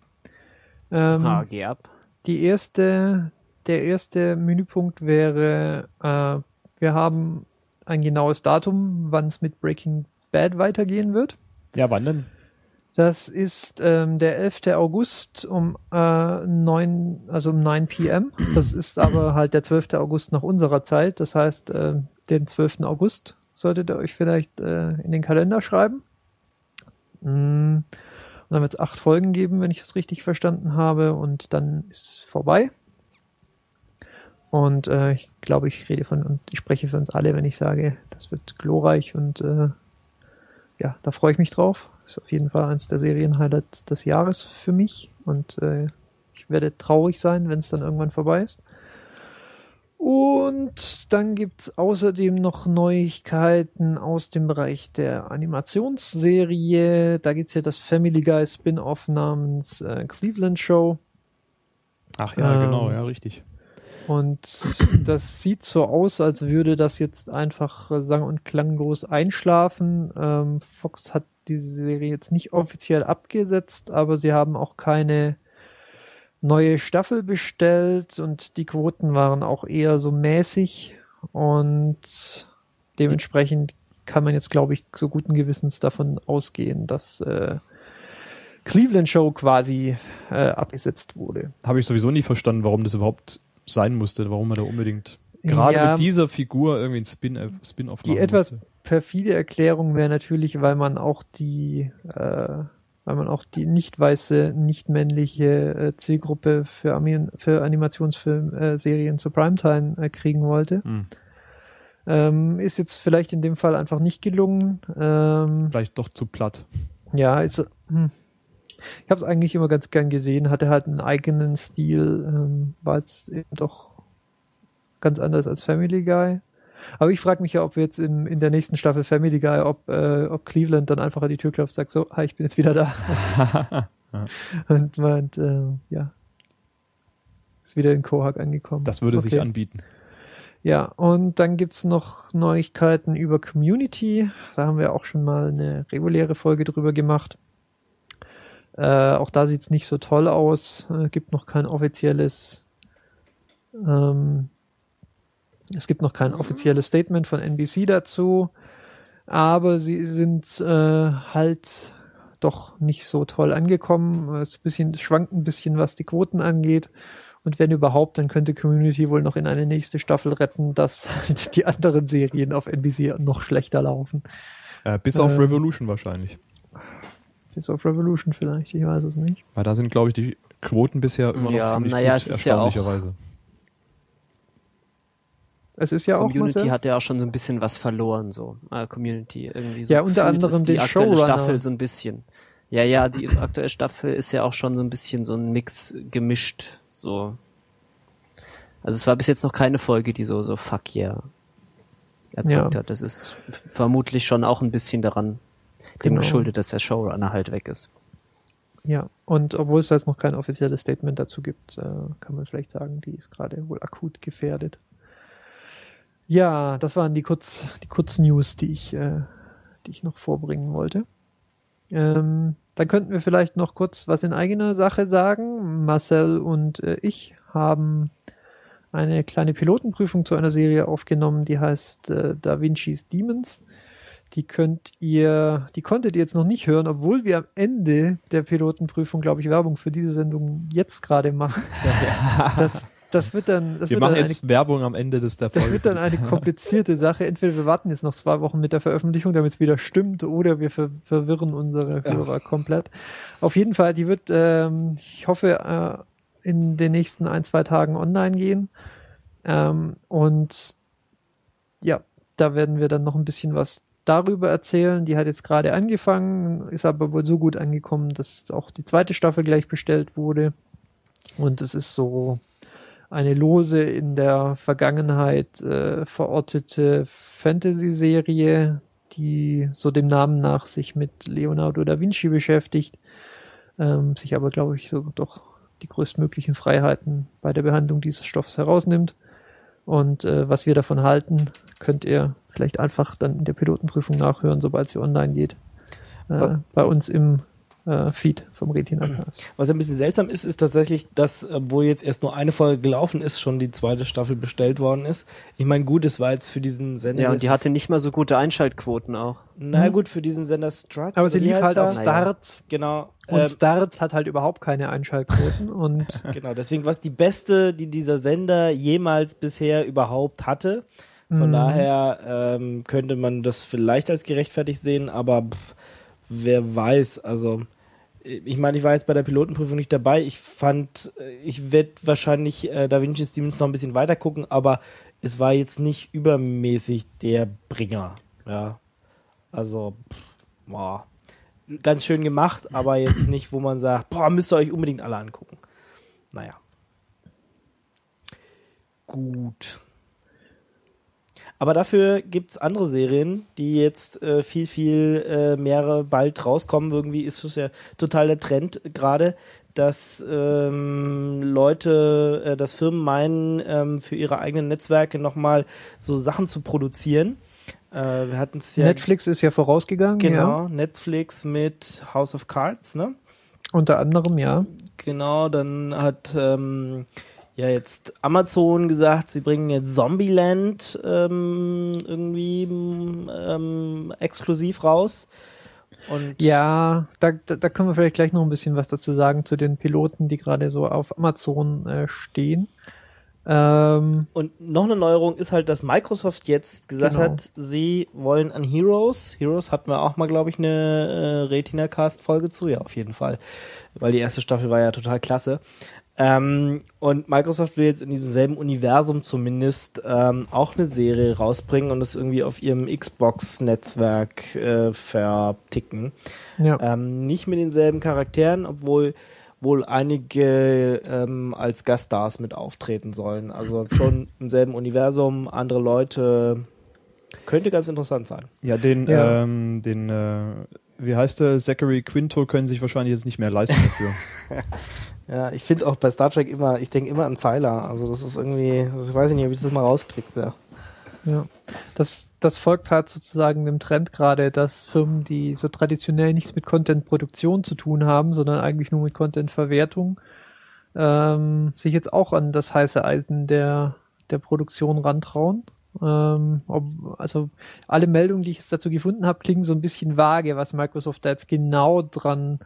Ähm, Ah, geh ab. die erste, der erste Menüpunkt wäre, äh, wir haben ein genaues Datum, wann es mit Breaking Bad weitergehen wird. Ja, wann denn? Das ist ähm, der 11. August um äh, 9, also um 9 p.m. Das ist aber halt der 12. August nach unserer Zeit. Das heißt, äh, den 12. August solltet ihr euch vielleicht äh, in den Kalender schreiben. Mm. Und dann wird es acht Folgen geben, wenn ich das richtig verstanden habe. Und dann ist es vorbei. Und äh, ich glaube, ich rede von und ich spreche für uns alle, wenn ich sage, das wird glorreich und äh, ja, da freue ich mich drauf. Ist auf jeden Fall eines der Serienhighlights des Jahres für mich und äh, ich werde traurig sein, wenn es dann irgendwann vorbei ist. Und dann gibt's außerdem noch Neuigkeiten aus dem Bereich der Animationsserie. Da gibt's ja das Family Guy Spin-off namens äh, Cleveland Show. Ach ja, Ähm, genau, ja, richtig. Und das sieht so aus, als würde das jetzt einfach sang- und klanglos einschlafen. Ähm, Fox hat diese Serie jetzt nicht offiziell abgesetzt, aber sie haben auch keine neue Staffel bestellt und die Quoten waren auch eher so mäßig und dementsprechend kann man jetzt, glaube ich, so guten Gewissens davon ausgehen, dass äh, Cleveland Show quasi äh, abgesetzt wurde. Habe ich sowieso nie verstanden, warum das überhaupt sein musste, warum man da unbedingt gerade Ja. mit dieser Figur irgendwie ein Spin äh, Spin-off Die machen etwas musste. perfide Erklärung wäre natürlich, weil man auch die, äh, weil man auch die nicht weiße, nicht männliche äh, Zielgruppe für, Ami für Animationsfilm-Serien äh, Serien zu Primetime äh, kriegen wollte. Hm. Ähm, ist jetzt vielleicht in dem Fall einfach nicht gelungen. Ähm, Vielleicht doch zu platt. ja, ist, hm. Ich habe es eigentlich immer ganz gern gesehen, hatte halt einen eigenen Stil, ähm, war jetzt eben doch ganz anders als Family Guy. Aber ich frage mich ja, ob wir jetzt im, in der nächsten Staffel Family Guy, ob, äh, ob Cleveland dann einfach an die Tür klopft und sagt so, hi, ich bin jetzt wieder da. und meint, äh, ja, ist wieder in Kohak angekommen. Das würde sich Okay. anbieten. Ja, und dann gibt's noch Neuigkeiten über Community. Da haben wir auch schon mal eine reguläre Folge drüber gemacht. Äh, auch da sieht's nicht so toll aus. Äh, gibt noch kein offizielles ähm, es gibt noch kein offizielles Statement von NBC dazu, aber sie sind äh, halt doch nicht so toll angekommen. Es bisschen, es schwankt ein bisschen, was die Quoten angeht. Und wenn überhaupt, dann könnte Community wohl noch in eine nächste Staffel retten, dass halt die anderen Serien auf NBC noch schlechter laufen. Äh, bis auf Ähm. Revolution wahrscheinlich. Bis auf Revolution vielleicht, ich weiß es nicht. Weil da sind, glaube ich, die Quoten bisher immer noch Ja, ziemlich naja, gut, es ist ja auch- erstaunlicherweise. Es ist ja auch Community hat ja auch schon so ein bisschen was verloren, so. Äh, Community irgendwie so. Ja, unter anderem die den aktuelle Showrunner. Staffel so ein bisschen. Ja, ja, die aktuelle Staffel ist ja auch schon so ein bisschen so ein Mix gemischt, so. Also es war bis jetzt noch keine Folge, die so, so fuck yeah erzeugt Ja. hat. Das ist vermutlich schon auch ein bisschen daran dem Genau. geschuldet, dass der Showrunner halt weg ist. Ja, und obwohl es jetzt noch kein offizielles Statement dazu gibt, äh, kann man vielleicht sagen, die ist gerade wohl akut gefährdet. Ja, das waren die Kurz, die Kurznews, die ich, äh, die ich noch vorbringen wollte. Ähm, dann könnten wir vielleicht noch kurz was in eigener Sache sagen. Marcel und äh, ich haben eine kleine Pilotenprüfung zu einer Serie aufgenommen, die heißt äh, Da Vinci's Demons. Die könnt ihr, die konntet ihr jetzt noch nicht hören, obwohl wir am Ende der Pilotenprüfung, glaube ich, Werbung für diese Sendung jetzt gerade machen. Das, das wird dann, das Wir wird machen dann jetzt Werbung am Ende des der das Folge. wird dann eine komplizierte Sache. Entweder wir warten jetzt noch zwei Wochen mit der Veröffentlichung, damit es wieder stimmt, oder wir ver verwirren unsere Hörer komplett. Auf jeden Fall, die wird, ähm, ich hoffe, äh, in den nächsten ein, zwei Tagen online gehen. Ähm, und ja, da werden wir dann noch ein bisschen was darüber erzählen. Die hat jetzt gerade angefangen, ist aber wohl so gut angekommen, dass auch die zweite Staffel gleich bestellt wurde. Und es ist so eine lose in der Vergangenheit äh, verortete Fantasy-Serie, die so dem Namen nach sich mit Leonardo da Vinci beschäftigt, ähm, sich aber, glaube ich, so doch die größtmöglichen Freiheiten bei der Behandlung dieses Stoffs herausnimmt. Und äh, was wir davon halten, könnt ihr vielleicht einfach dann in der Pilotenprüfung nachhören, sobald sie online geht. Äh, bei uns im äh, Feed vom Retina Cast. Was ein bisschen seltsam ist, ist tatsächlich, dass, obwohl jetzt erst nur eine Folge gelaufen ist, schon die zweite Staffel bestellt worden ist. Ich meine, gut, es war jetzt für diesen Sender. Ja, und die hatte nicht mal so gute Einschaltquoten auch. Na gut, für diesen Sender Struts. Aber sie lief halt auf Starts Genau. und ähm, Starts hat halt überhaupt keine Einschaltquoten und Genau, deswegen war es die beste, die dieser Sender jemals bisher überhaupt hatte. Von Mhm. daher ähm, könnte man das vielleicht als gerechtfertigt sehen, aber pff, wer weiß, also ich meine, ich war jetzt bei der Pilotenprüfung nicht dabei. Ich fand, ich werde wahrscheinlich äh, Da Vinci Stevens noch ein bisschen weiter gucken, aber es war jetzt nicht übermäßig der Bringer. Ja, also boah. ganz schön gemacht, aber jetzt nicht, wo man sagt, boah, müsst ihr euch unbedingt alle angucken. Naja. Gut. Aber dafür gibt's andere Serien, die jetzt äh, viel, viel äh, mehrere bald rauskommen. Irgendwie ist es ja total der Trend gerade, dass ähm, Leute, äh, dass Firmen meinen, ähm, für ihre eigenen Netzwerke nochmal so Sachen zu produzieren. Äh, wir hatten es ja Netflix ist ja vorausgegangen, genau ja. Netflix mit House of Cards, ne? Unter anderem, ja. Genau, dann hat ähm, ja jetzt Amazon gesagt, sie bringen jetzt Zombieland ähm, irgendwie ähm, exklusiv raus. Und Ja, da, da, da können wir vielleicht gleich noch ein bisschen was dazu sagen zu den Piloten, die gerade so auf Amazon äh, stehen. Ähm, Und noch eine Neuerung ist halt, dass Microsoft jetzt gesagt Genau. hat, sie wollen an Heroes. Heroes hatten wir auch mal, glaube ich, eine äh, Retina-Cast-Folge zu. Ja, auf jeden Fall. Weil die erste Staffel war ja total klasse. Ähm, und Microsoft will jetzt in diesem selben Universum zumindest ähm, auch eine Serie rausbringen und das irgendwie auf ihrem Xbox-Netzwerk äh, verticken. ja. Ähm, nicht mit denselben Charakteren, obwohl wohl einige ähm, als Gaststars mit auftreten sollen. Also schon im selben Universum, andere Leute. Könnte ganz interessant sein. Ja, den, Ja. Ähm, den, äh, wie heißt der, Zachary Quinto können sich wahrscheinlich jetzt nicht mehr leisten dafür. Ja, ich finde auch bei Star Trek immer, ich denke immer an Zyler. Also das ist irgendwie, also ich weiß nicht, ob ich das mal rauskriege. Ja. Ja, das, das folgt halt sozusagen dem Trend gerade, dass Firmen, die so traditionell nichts mit Content-Produktion zu tun haben, sondern eigentlich nur mit Content-Verwertung, ähm, sich jetzt auch an das heiße Eisen der, der Produktion rantrauen. Ähm, ob, also alle Meldungen, die ich jetzt dazu gefunden habe, klingen so ein bisschen vage, was Microsoft da jetzt genau dran äh,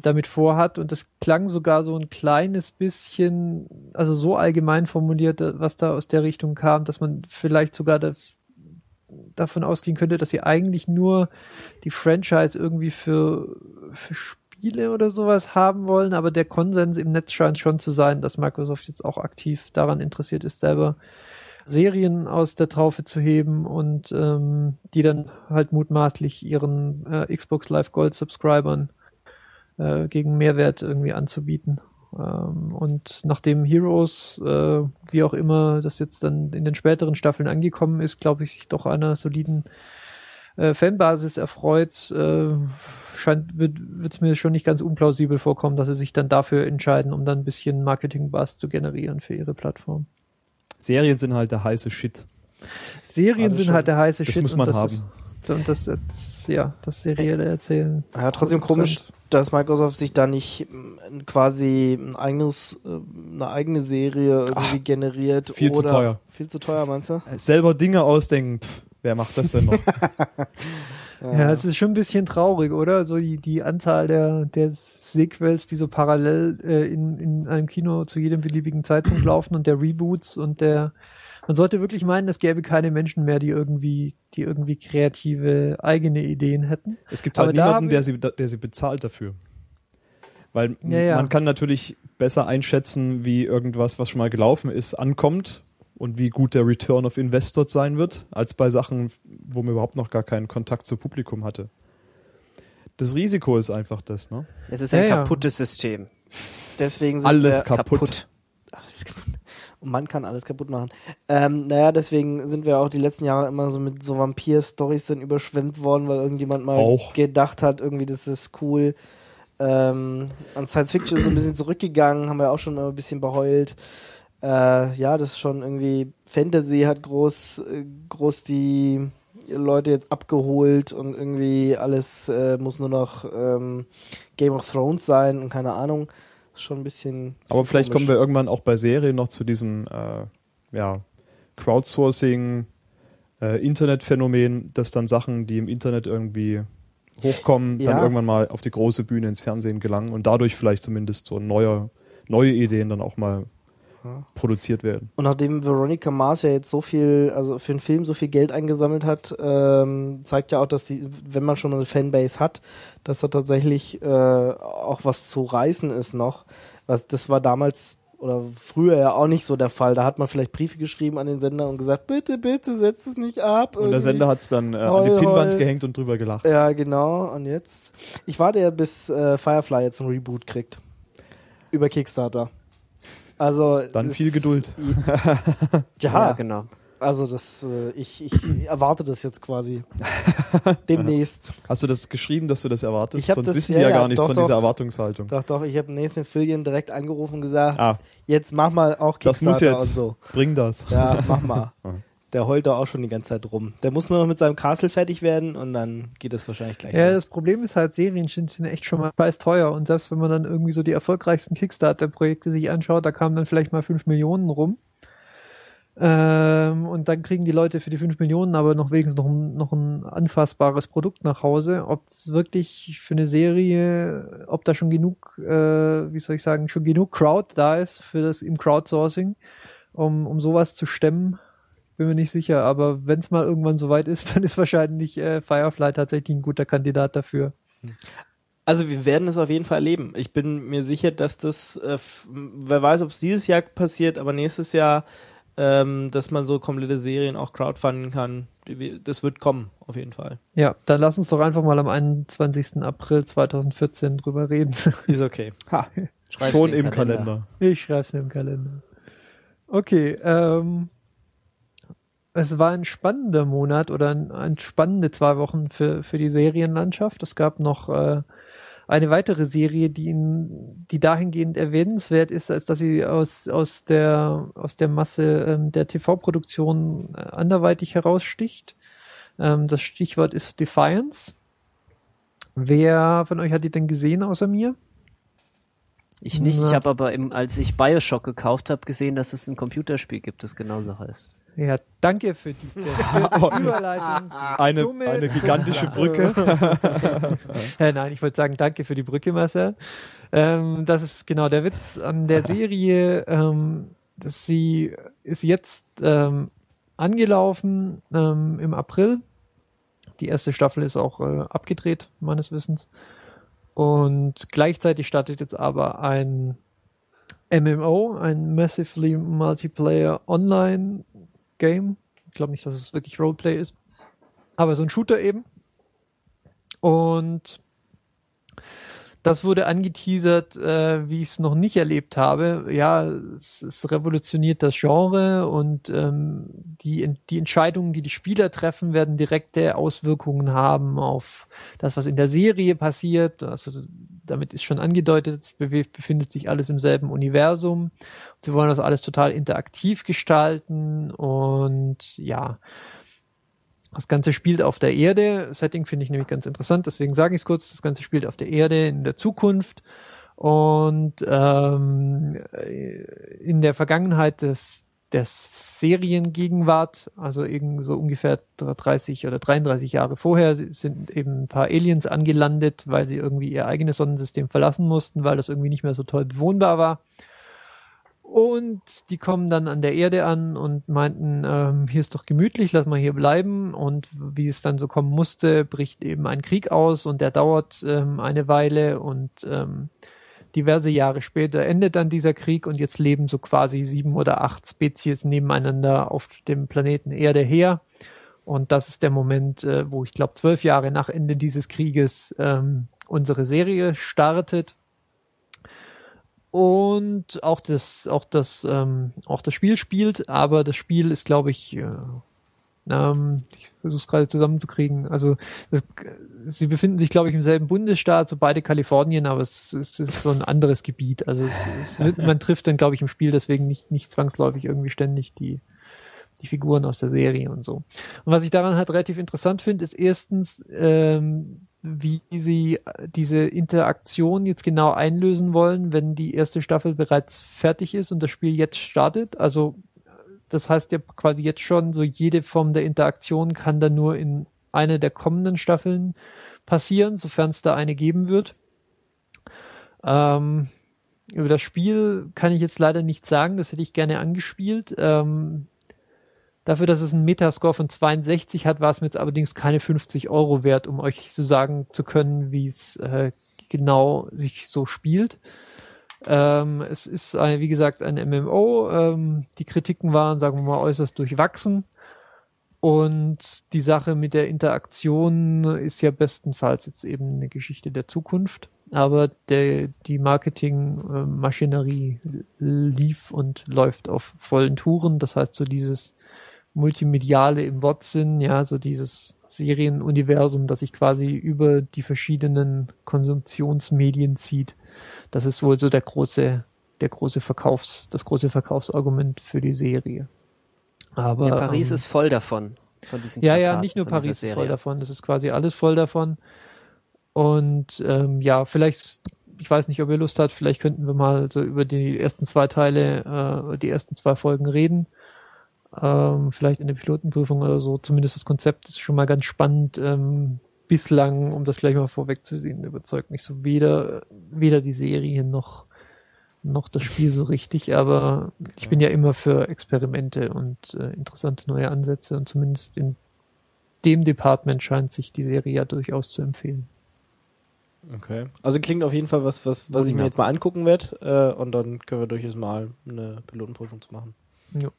damit vorhat. Und das klang sogar so ein kleines bisschen, also so allgemein formuliert, äh, was da aus der Richtung kam, dass man vielleicht sogar das, davon ausgehen könnte, dass sie eigentlich nur die Franchise irgendwie für, für Spiele oder sowas haben wollen, aber der Konsens im Netz scheint schon zu sein, dass Microsoft jetzt auch aktiv daran interessiert ist, selber Serien aus der Traufe zu heben und ähm, die dann halt mutmaßlich ihren äh, Xbox Live Gold Subscribern äh, gegen Mehrwert irgendwie anzubieten. Ähm, und nachdem Heroes, äh, wie auch immer das jetzt dann in den späteren Staffeln angekommen ist, glaube ich, sich doch einer soliden äh, Fanbasis erfreut, äh, scheint, wird es mir schon nicht ganz unplausibel vorkommen, dass sie sich dann dafür entscheiden, um dann ein bisschen Marketing-Buzz zu generieren für ihre Plattform. Serien sind halt der heiße Shit. Serien sind schon. halt der heiße Das Shit. muss und man das haben. Ist, und das jetzt, ja, das serielle Erzählen. Ja, trotzdem komisch, dass Microsoft sich da nicht ähm, quasi ein eigenes, äh, eine eigene Serie irgendwie generiert. viel zu oder teuer. Viel zu teuer, meinst du? Selber Dinge ausdenken, pff, wer macht das denn noch? Ja, es ist schon ein bisschen traurig, oder? So die, die Anzahl der, der Sequels, die so parallel äh, in, in einem Kino zu jedem beliebigen Zeitpunkt laufen und der Reboots und der man sollte wirklich meinen, es gäbe keine Menschen mehr, die irgendwie, die irgendwie kreative eigene Ideen hätten. Es gibt Aber halt da niemanden, der sie, der sie bezahlt dafür. Weil Ja, ja. man kann natürlich besser einschätzen, wie irgendwas, was schon mal gelaufen ist, ankommt und wie gut der Return of Investor sein wird, als bei Sachen, wo man überhaupt noch gar keinen Kontakt zu Publikum hatte. Das Risiko ist einfach das, ne? Es ist ein Ja, ja. kaputtes System. Deswegen sind Alles wir, kaputt. Alles kaputt. Man kann alles kaputt machen. Ähm, naja, deswegen sind wir auch die letzten Jahre immer so mit so Vampir-Stories dann überschwemmt worden, weil irgendjemand mal Auch. gedacht hat, irgendwie, das ist cool. Ähm, an Science Fiction ist so ein bisschen zurückgegangen, haben wir auch schon ein bisschen beheult. Äh, ja, das ist schon irgendwie Fantasy hat groß, äh, groß die Leute jetzt abgeholt und irgendwie alles äh, muss nur noch ähm, Game of Thrones sein und keine Ahnung. Schon ein bisschen. Aber vielleicht komisch. kommen wir irgendwann auch bei Serien noch zu diesem äh, ja, Crowdsourcing, äh, Internetphänomen, dass dann Sachen, die im Internet irgendwie hochkommen, Ja. dann irgendwann mal auf die große Bühne ins Fernsehen gelangen und dadurch vielleicht zumindest so neue, neue Ideen dann auch mal produziert werden. Und nachdem Veronica Mars ja jetzt so viel, also für den Film so viel Geld eingesammelt hat, ähm, zeigt ja auch, dass die, wenn man schon eine Fanbase hat, dass da tatsächlich äh, auch was zu reißen ist noch. Was, das war damals oder früher ja auch nicht so der Fall. Da hat man vielleicht Briefe geschrieben an den Sender und gesagt, bitte, bitte, setz es nicht ab. Und der irgendwie. Sender hat es dann äh, an Heul, die Pinnwand heul. gehängt und drüber gelacht. Ja, genau. Und jetzt? Ich warte ja, bis äh, Firefly jetzt ein Reboot kriegt. Über Kickstarter. Also. Dann viel Geduld. Ja, Ja, genau. also das, äh, ich, ich erwarte das jetzt quasi. Demnächst. Hast du das geschrieben, dass du das erwartest? Sonst das- wissen ja, die ja ja, gar nichts doch, von doch. dieser Erwartungshaltung. Doch, doch, ich habe Nathan Fillion direkt angerufen und gesagt, Ah, jetzt mach mal auch das Kickstarter muss jetzt. und so. Bring das. Ja, mach mal. Der heult da auch schon die ganze Zeit rum. Der muss nur noch mit seinem Castle fertig werden und dann geht es wahrscheinlich gleich Ja, los. das Problem ist halt, Serien sind echt schon mal preis teuer und selbst wenn man dann irgendwie so die erfolgreichsten Kickstarter-Projekte sich anschaut, da kamen dann vielleicht mal 5 Millionen rum. Ähm, und dann kriegen die Leute für die 5 Millionen aber noch wenigstens noch ein, noch ein anfassbares Produkt nach Hause. Ob es wirklich für eine Serie, ob da schon genug, äh, wie soll ich sagen, schon genug Crowd da ist für das im Crowdsourcing, um, um sowas zu stemmen, bin mir nicht sicher. Aber wenn es mal irgendwann soweit ist, dann ist wahrscheinlich äh, Firefly tatsächlich ein guter Kandidat dafür. Also wir werden es auf jeden Fall erleben. Ich bin mir sicher, dass das, äh, wer weiß, ob es dieses Jahr passiert, aber nächstes Jahr, ähm, dass man so komplette Serien auch crowdfunden kann. Das wird kommen, auf jeden Fall. Ja, dann lass uns doch einfach mal am 21. April 2014 drüber reden. Ist okay. Ha, Schreib's schon im Kalender. Kalender. Ich schreibe mir im Kalender. Okay, ähm, es war ein spannender Monat oder ein, ein spannende zwei Wochen für, für die Serienlandschaft. Es gab noch äh, eine weitere Serie, die, in, die dahingehend erwähnenswert ist, als dass sie aus, aus, der, aus der Masse ähm, der TV-Produktion äh, anderweitig heraussticht. Ähm, das Stichwort ist Defiance. Wer von euch hat die denn gesehen außer mir? Ich nicht. Ich habe aber, im, als ich Bioshock gekauft habe, gesehen, dass es ein Computerspiel gibt, das genauso heißt. Ja, danke für diese Überleitung. Eine, Dumme- eine gigantische Brücke. Äh, nein, ich wollte sagen, danke für die Brücke, Marcel. Ähm, das ist genau der Witz an der Serie. Ähm, dass sie ist jetzt ähm, angelaufen ähm, im April. Die erste Staffel ist auch äh, abgedreht, meines Wissens. Und gleichzeitig startet jetzt aber ein MMO, ein Massively Multiplayer Online Game. Ich glaube nicht, dass es wirklich Roleplay ist. Aber so ein Shooter eben. Und das wurde angeteasert, äh, wie ich es noch nicht erlebt habe. Ja, es, es revolutioniert das Genre und ähm, die, die Entscheidungen, die die Spieler treffen, werden direkte Auswirkungen haben auf das, was in der Serie passiert. Also damit ist schon angedeutet, befindet sich alles im selben Universum. Sie wollen das alles total interaktiv gestalten und ja, das Ganze spielt auf der Erde. Setting finde ich nämlich ganz interessant, deswegen sage ich es kurz. Das Ganze spielt auf der Erde in der Zukunft und ähm, in der Vergangenheit des der Seriengegenwart, also irgend so ungefähr 30 oder 33 Jahre vorher, sind eben ein paar Aliens angelandet, weil sie irgendwie ihr eigenes Sonnensystem verlassen mussten, weil das irgendwie nicht mehr so toll bewohnbar war. Und die kommen dann an der Erde an und meinten, ähm, hier ist doch gemütlich, lass mal hier bleiben. Und wie es dann so kommen musste, bricht eben ein Krieg aus und der dauert ähm, eine Weile und ähm, diverse Jahre später endet dann dieser Krieg und jetzt leben so quasi sieben oder acht Spezies nebeneinander auf dem Planeten Erde her. Und das ist der Moment, äh, wo ich glaube, zwölf Jahre nach Ende dieses Krieges ähm, unsere Serie startet. Und auch das, auch das, ähm, auch das Spiel spielt, aber das Spiel ist, glaube ich, äh, Ähm, ich versuche es gerade zusammenzukriegen. Also das, sie befinden sich, glaube ich, im selben Bundesstaat, so beide Kalifornien, aber es, es ist so ein anderes Gebiet. Also es, es, man trifft dann, glaube ich, im Spiel deswegen nicht, nicht zwangsläufig irgendwie ständig die, die Figuren aus der Serie und so. Und was ich daran halt relativ interessant finde, ist erstens, ähm, wie sie diese Interaktion jetzt genau einlösen wollen, wenn die erste Staffel bereits fertig ist und das Spiel jetzt startet. Also das heißt ja quasi jetzt schon, so jede Form der Interaktion kann dann nur in einer der kommenden Staffeln passieren, sofern es da eine geben wird. Ähm, über das Spiel kann ich jetzt leider nichts sagen, das hätte ich gerne angespielt. Ähm, Dafür, dass es einen Metascore von 62 hat, war es mir jetzt allerdings keine 50 Euro wert, um euch so sagen zu können, wie es äh, genau sich so spielt. Ähm, es ist, ein, wie gesagt, ein MMO. Ähm, die Kritiken waren, sagen wir mal, äußerst durchwachsen. Und die Sache mit der Interaktion ist ja bestenfalls jetzt eben eine Geschichte der Zukunft. Aber der, die Marketingmaschinerie lief und läuft auf vollen Touren. Das heißt, so dieses Multimediale im Wortsinn, ja, so dieses Serienuniversum, das sich quasi über die verschiedenen Konsumptionsmedien zieht. Das ist wohl so der große, der große Verkaufs, das große Verkaufsargument für die Serie. Aber ja, Paris ähm, ist voll davon. Von diesen ja, ja, nicht nur Paris ist voll davon, das ist quasi alles voll davon. Und ähm, ja, vielleicht, ich weiß nicht, ob ihr Lust habt, vielleicht könnten wir mal so über die ersten zwei Teile, äh, die ersten zwei Folgen reden ähm, vielleicht in der Pilotenprüfung oder so. Zumindest das Konzept ist schon mal ganz spannend. Ähm, bislang, um das gleich mal vorwegzusehen, überzeugt mich so weder, weder die Serie noch, noch das Spiel so richtig, aber ich bin ja immer für Experimente und äh, interessante neue Ansätze und zumindest in dem Department scheint sich die Serie ja durchaus zu empfehlen. Okay. Also klingt auf jeden Fall was, was, was ich mir jetzt mal angucken werde äh, und dann können wir durchaus mal eine Pilotenprüfung zu machen. Ja.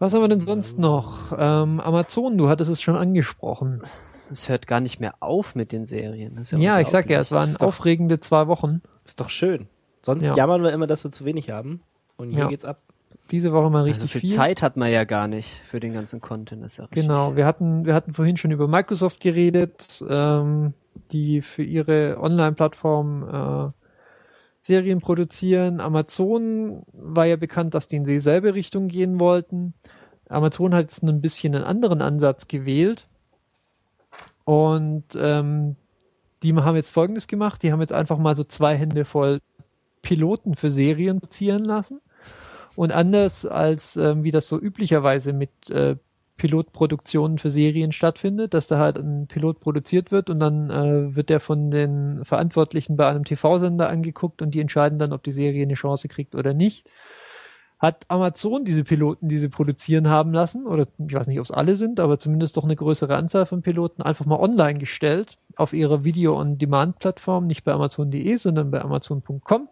Was haben wir denn sonst noch? Ähm, Amazon, du hattest es schon angesprochen. Es hört gar nicht mehr auf mit den Serien. ja, ja ich sag ja, es waren aufregende zwei Wochen. Ist doch schön. Sonst ja. jammern wir immer, dass wir zu wenig haben. Und hier ja. geht's ab. Diese Woche mal richtig also viel. Zeit hat man ja gar nicht für den ganzen Content. ist ja genau, wir hatten, wir hatten vorhin schon über Microsoft geredet, ähm, die für ihre Online-Plattform äh, Serien produzieren. Amazon war ja bekannt, dass die in dieselbe Richtung gehen wollten. Amazon hat jetzt ein bisschen einen anderen Ansatz gewählt. Und ähm, die haben jetzt Folgendes gemacht. Die haben jetzt einfach mal so zwei Hände voll Piloten für Serien produzieren lassen. Und anders als ähm, wie das so üblicherweise mit äh, Pilotproduktionen für Serien stattfindet, dass da halt ein Pilot produziert wird und dann äh, wird der von den Verantwortlichen bei einem TV-Sender angeguckt und die entscheiden dann, ob die Serie eine Chance kriegt oder nicht. Hat Amazon diese Piloten, die sie produzieren haben lassen, oder ich weiß nicht, ob es alle sind, aber zumindest doch eine größere Anzahl von Piloten einfach mal online gestellt auf ihrer Video-on-Demand-Plattform, nicht bei Amazon.de, sondern bei Amazon.com.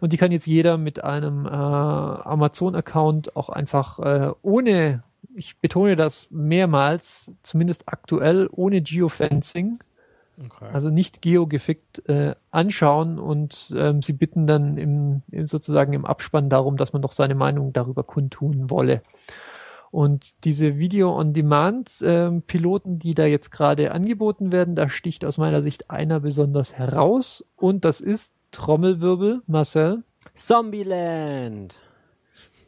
Und die kann jetzt jeder mit einem äh, Amazon-Account auch einfach äh, ohne ich betone das mehrmals, zumindest aktuell ohne Geofencing, okay. also nicht geogefickt äh, anschauen und ähm, sie bitten dann im, im, sozusagen im Abspann darum, dass man doch seine Meinung darüber kundtun wolle. Und diese Video-on-Demand-Piloten, ähm, die da jetzt gerade angeboten werden, da sticht aus meiner Sicht einer besonders heraus und das ist Trommelwirbel, Marcel. Zombieland.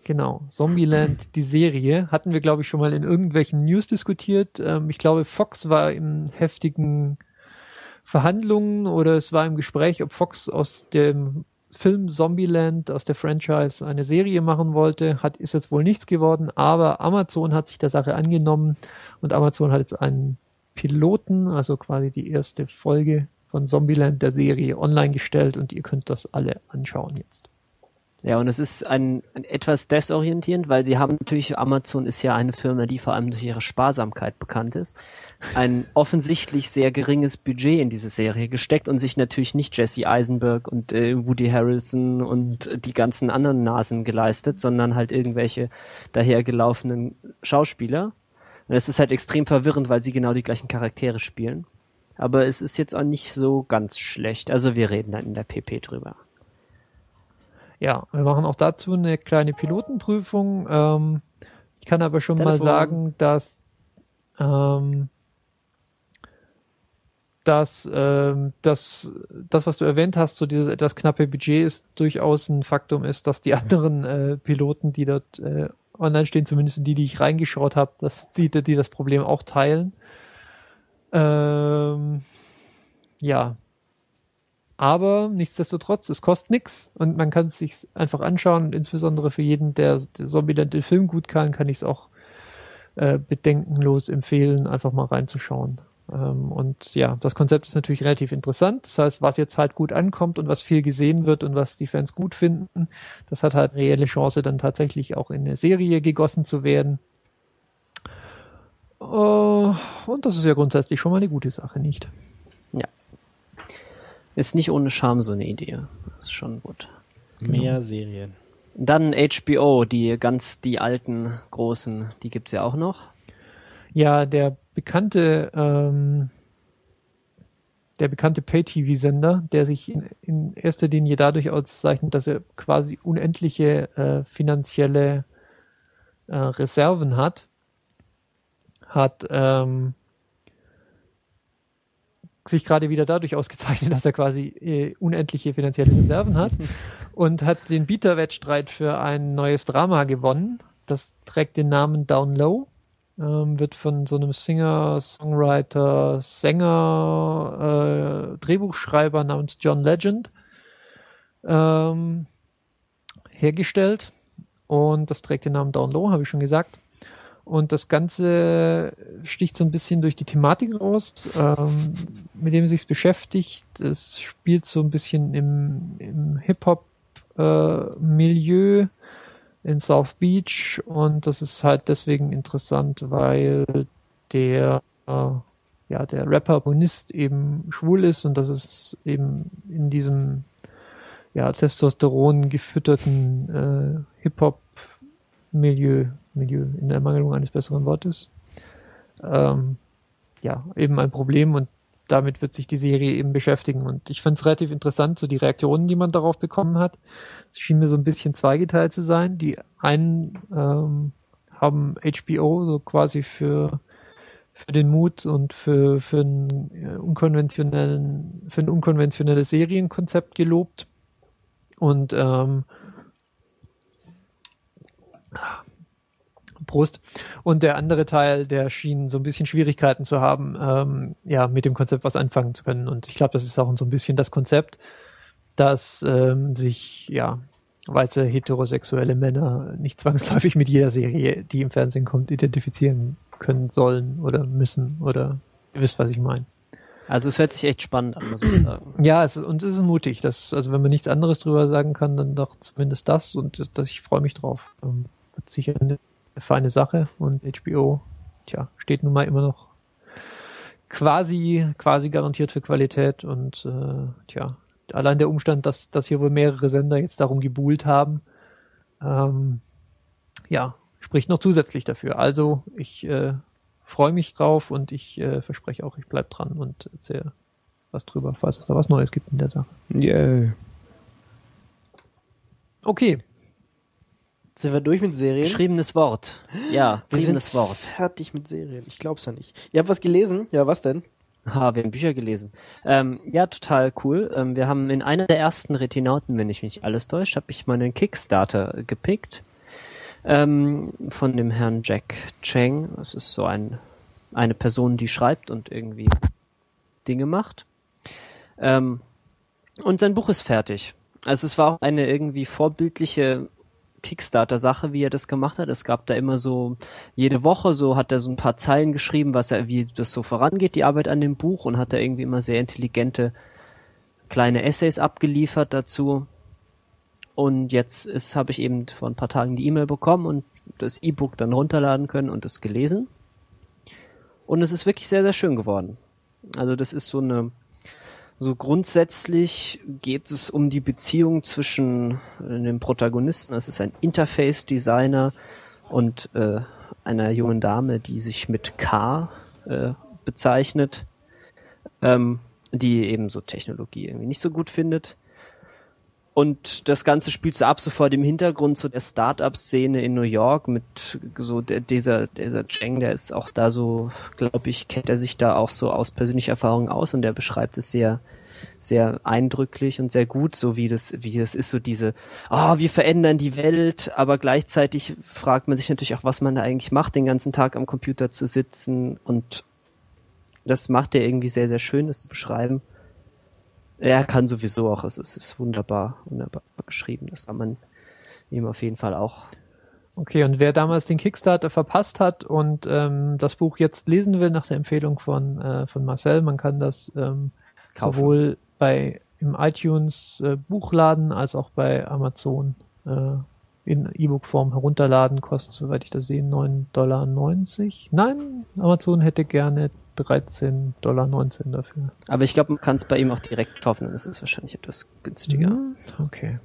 Genau, Zombieland, die Serie, hatten wir, glaube ich, schon mal in irgendwelchen News diskutiert. Ähm, ich glaube, Fox war in heftigen Verhandlungen oder es war im Gespräch, ob Fox aus dem Film Zombieland, aus der Franchise, eine Serie machen wollte. Hat, ist jetzt wohl nichts geworden, aber Amazon hat sich der Sache angenommen und Amazon hat jetzt einen Piloten, also quasi die erste Folge von Zombieland der Serie online gestellt und ihr könnt das alle anschauen jetzt. Ja, und es ist ein, ein etwas desorientierend, weil sie haben natürlich, Amazon ist ja eine Firma, die vor allem durch ihre Sparsamkeit bekannt ist, ein offensichtlich sehr geringes Budget in diese Serie gesteckt und sich natürlich nicht Jesse Eisenberg und äh, Woody Harrelson und die ganzen anderen Nasen geleistet, sondern halt irgendwelche dahergelaufenen Schauspieler. Und es ist halt extrem verwirrend, weil sie genau die gleichen Charaktere spielen. Aber es ist jetzt auch nicht so ganz schlecht. Also wir reden dann in der PP drüber. Ja, wir machen auch dazu eine kleine Pilotenprüfung. Ähm, ich kann aber schon Telefon. mal sagen, dass ähm, dass ähm, das, das, was du erwähnt hast, so dieses etwas knappe Budget ist durchaus ein Faktum ist, dass die anderen äh, Piloten, die dort äh, online stehen, zumindest die, die ich reingeschaut habe, dass die, die das Problem auch teilen. Ähm, ja. Aber nichtsdestotrotz, es kostet nichts und man kann es sich einfach anschauen. Und insbesondere für jeden, der, der Zombieland den Film gut kann, kann ich es auch äh, bedenkenlos empfehlen, einfach mal reinzuschauen. Ähm, und ja, das Konzept ist natürlich relativ interessant. Das heißt, was jetzt halt gut ankommt und was viel gesehen wird und was die Fans gut finden, das hat halt reelle Chance, dann tatsächlich auch in eine Serie gegossen zu werden. Äh, und das ist ja grundsätzlich schon mal eine gute Sache, nicht? Ist nicht ohne Charme so eine Idee. Das ist schon gut. Mehr Serien. Dann HBO, die ganz, die alten, großen, die gibt's ja auch noch. Ja, der bekannte, ähm, der bekannte Pay-TV-Sender, der sich in, in erster Linie dadurch auszeichnet, dass er quasi unendliche äh, finanzielle äh, Reserven hat, hat ähm, sich gerade wieder dadurch ausgezeichnet, dass er quasi äh, unendliche finanzielle Reserven hat und hat den Bieterwettstreit für ein neues Drama gewonnen. Das trägt den Namen Down Low ähm, wird von so einem Singer, Songwriter, Sänger, äh, Drehbuchschreiber namens John Legend ähm, hergestellt. Und das trägt den Namen Down Low, habe ich schon gesagt. Und das Ganze sticht so ein bisschen durch die Thematik raus, ähm, mit dem sich beschäftigt. Es spielt so ein bisschen im, im Hip-Hop-Milieu. Äh, in South Beach und das ist halt deswegen interessant, weil der äh, ja der Rapper Bonist eben schwul ist und das ist eben in diesem ja Testosteron gefütterten äh, Hip Hop Milieu in der Mangelung eines besseren Wortes ähm, ja eben ein Problem und damit wird sich die Serie eben beschäftigen. Und ich fand es relativ interessant, so die Reaktionen, die man darauf bekommen hat. Es schien mir so ein bisschen zweigeteilt zu sein. Die einen ähm, haben HBO so quasi für für den Mut und für für einen äh, unkonventionellen für ein unkonventionelles Serienkonzept gelobt und ähm, Prost. Und der andere Teil, der schien so ein bisschen Schwierigkeiten zu haben, ähm, ja, mit dem Konzept was anfangen zu können. Und ich glaube, das ist auch so ein bisschen das Konzept, dass ähm, sich, ja, weiße heterosexuelle Männer nicht zwangsläufig mit jeder Serie, die im Fernsehen kommt, identifizieren können sollen oder müssen oder ihr wisst, was ich meine. Also es hört sich echt spannend an, muss ich sagen. Ja, es ist, und es ist mutig. dass, also wenn man nichts anderes drüber sagen kann, dann doch zumindest das und das, das ich freue mich drauf. Ähm, wird sicher eine feine Sache und HBO, tja, steht nun mal immer noch quasi, quasi garantiert für Qualität und äh, tja, allein der Umstand, dass, dass hier wohl mehrere Sender jetzt darum gebuhlt haben, ähm, ja, spricht noch zusätzlich dafür. Also ich äh, freue mich drauf und ich äh, verspreche auch, ich bleib dran und erzähle was drüber, falls es da was Neues gibt in der Sache. Yeah. Okay, Sind wir durch mit Serien? Geschriebenes Wort. Ja, wir sind geschriebenes Wort. fertig mit Serien. Ich glaub's ja nicht. Ihr habt was gelesen? Ja, was denn? Ha, wir haben Bücher gelesen. Ähm, ja, total cool. Ähm, wir haben in einer der ersten Retinauten, wenn ich mich nicht alles täusche, habe ich meinen Kickstarter gepickt. Ähm, von dem Herrn Jack Cheng. Das ist so ein, eine Person, die schreibt und irgendwie Dinge macht. Ähm, und sein Buch ist fertig. Also es war auch eine irgendwie vorbildliche Kickstarter-Sache, wie er das gemacht hat. Es gab da immer so, jede Woche so hat er so ein paar Zeilen geschrieben, was er, wie das so vorangeht, die Arbeit an dem Buch und hat da irgendwie immer sehr intelligente kleine Essays abgeliefert dazu. Und jetzt ist, habe ich eben vor ein paar Tagen die E-Mail bekommen und das E-Book dann runterladen können und es gelesen. Und es ist wirklich sehr, sehr schön geworden. Also das ist so eine, so grundsätzlich geht es um die Beziehung zwischen äh, dem Protagonisten, das ist ein Interface-Designer und äh, einer jungen Dame, die sich mit K äh, bezeichnet, ähm, die eben so Technologie irgendwie nicht so gut findet. Und das Ganze spielt so ab so vor dem Hintergrund so der Start-up-Szene in New York mit so der, dieser, dieser Cheng, der ist auch da so, glaube ich, kennt er sich da auch so aus persönlicher Erfahrung aus und der beschreibt es sehr, sehr eindrücklich und sehr gut, so wie das, wie das ist, so diese, oh, wir verändern die Welt, aber gleichzeitig fragt man sich natürlich auch, was man da eigentlich macht, den ganzen Tag am Computer zu sitzen und das macht er irgendwie sehr, sehr schön, das zu beschreiben. Er kann sowieso auch, es ist, ist wunderbar, wunderbar geschrieben. Das kann man ihm auf jeden Fall auch. Okay, und wer damals den Kickstarter verpasst hat und ähm, das Buch jetzt lesen will nach der Empfehlung von, äh, von Marcel, man kann das ähm, sowohl bei im iTunes äh, Buchladen als auch bei Amazon äh, in E-Book-Form herunterladen, kostet, soweit ich das sehe, 9,90 Dollar. Nein, Amazon hätte gerne 13,19 Dollar dafür. Aber ich glaube, man kann es bei ihm auch direkt kaufen, dann ist es wahrscheinlich etwas günstiger. Hm, okay.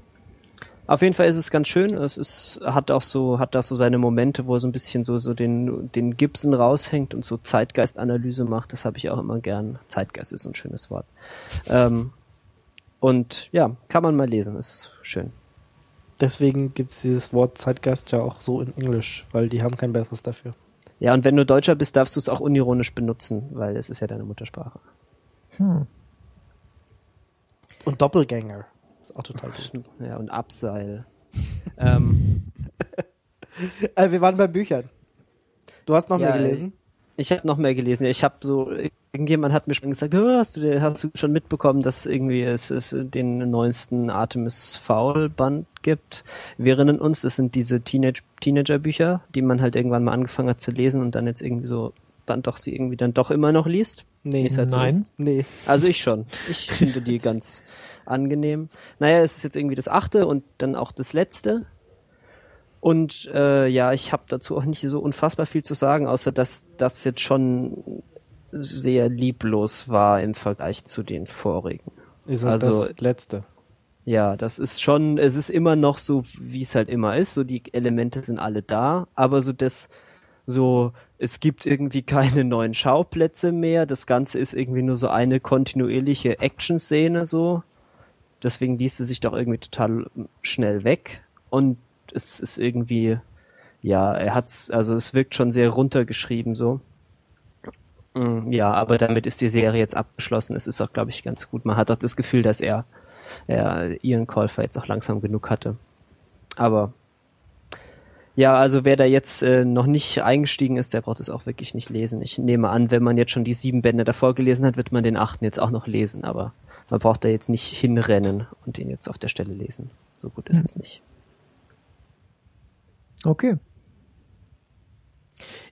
Auf jeden Fall ist es ganz schön. Es ist, hat auch so, hat da so seine Momente, wo er so ein bisschen so, so den, den Gibson raushängt und so Zeitgeistanalyse macht. Das habe ich auch immer gern. Zeitgeist ist ein schönes Wort. ähm, und ja, kann man mal lesen. Ist schön. Deswegen gibt es dieses Wort Zeitgeist ja auch so in Englisch, weil die haben kein besseres dafür. Ja, und wenn du Deutscher bist, darfst du es auch unironisch benutzen, weil es ist ja deine Muttersprache. Hm. Und Doppelgänger. Ist auch total gut. Ja, und Abseil. ähm. äh, wir waren bei Büchern. Du hast noch ja, mehr gelesen? Ich habe noch mehr gelesen. Ich habe so irgendjemand hat mir schon gesagt, oh, hast du hast du schon mitbekommen, dass irgendwie es, es den neuesten Artemis Foul Band gibt? Wir erinnern uns, das sind diese Teenage Teenager Bücher, die man halt irgendwann mal angefangen hat zu lesen und dann jetzt irgendwie so dann doch sie irgendwie dann doch immer noch liest. Nee, halt nein, so nee. Also ich schon. Ich finde die ganz angenehm. Naja, es ist jetzt irgendwie das achte und dann auch das letzte. Und äh, ja, ich habe dazu auch nicht so unfassbar viel zu sagen, außer dass das jetzt schon sehr lieblos war im Vergleich zu den vorigen. Ist halt also das letzte. Ja, das ist schon, es ist immer noch so, wie es halt immer ist, so die Elemente sind alle da, aber so das, so, es gibt irgendwie keine neuen Schauplätze mehr, das Ganze ist irgendwie nur so eine kontinuierliche Action-Szene so, deswegen liest es sich doch irgendwie total schnell weg und es ist irgendwie, ja, er hat's, also es wirkt schon sehr runtergeschrieben so. Mm, ja, aber damit ist die Serie jetzt abgeschlossen. Es ist auch, glaube ich, ganz gut. Man hat auch das Gefühl, dass er, er Ian Käufer jetzt auch langsam genug hatte. Aber ja, also wer da jetzt äh, noch nicht eingestiegen ist, der braucht es auch wirklich nicht lesen. Ich nehme an, wenn man jetzt schon die sieben Bände davor gelesen hat, wird man den achten jetzt auch noch lesen. Aber man braucht da jetzt nicht hinrennen und den jetzt auf der Stelle lesen. So gut ist hm. es nicht. Okay.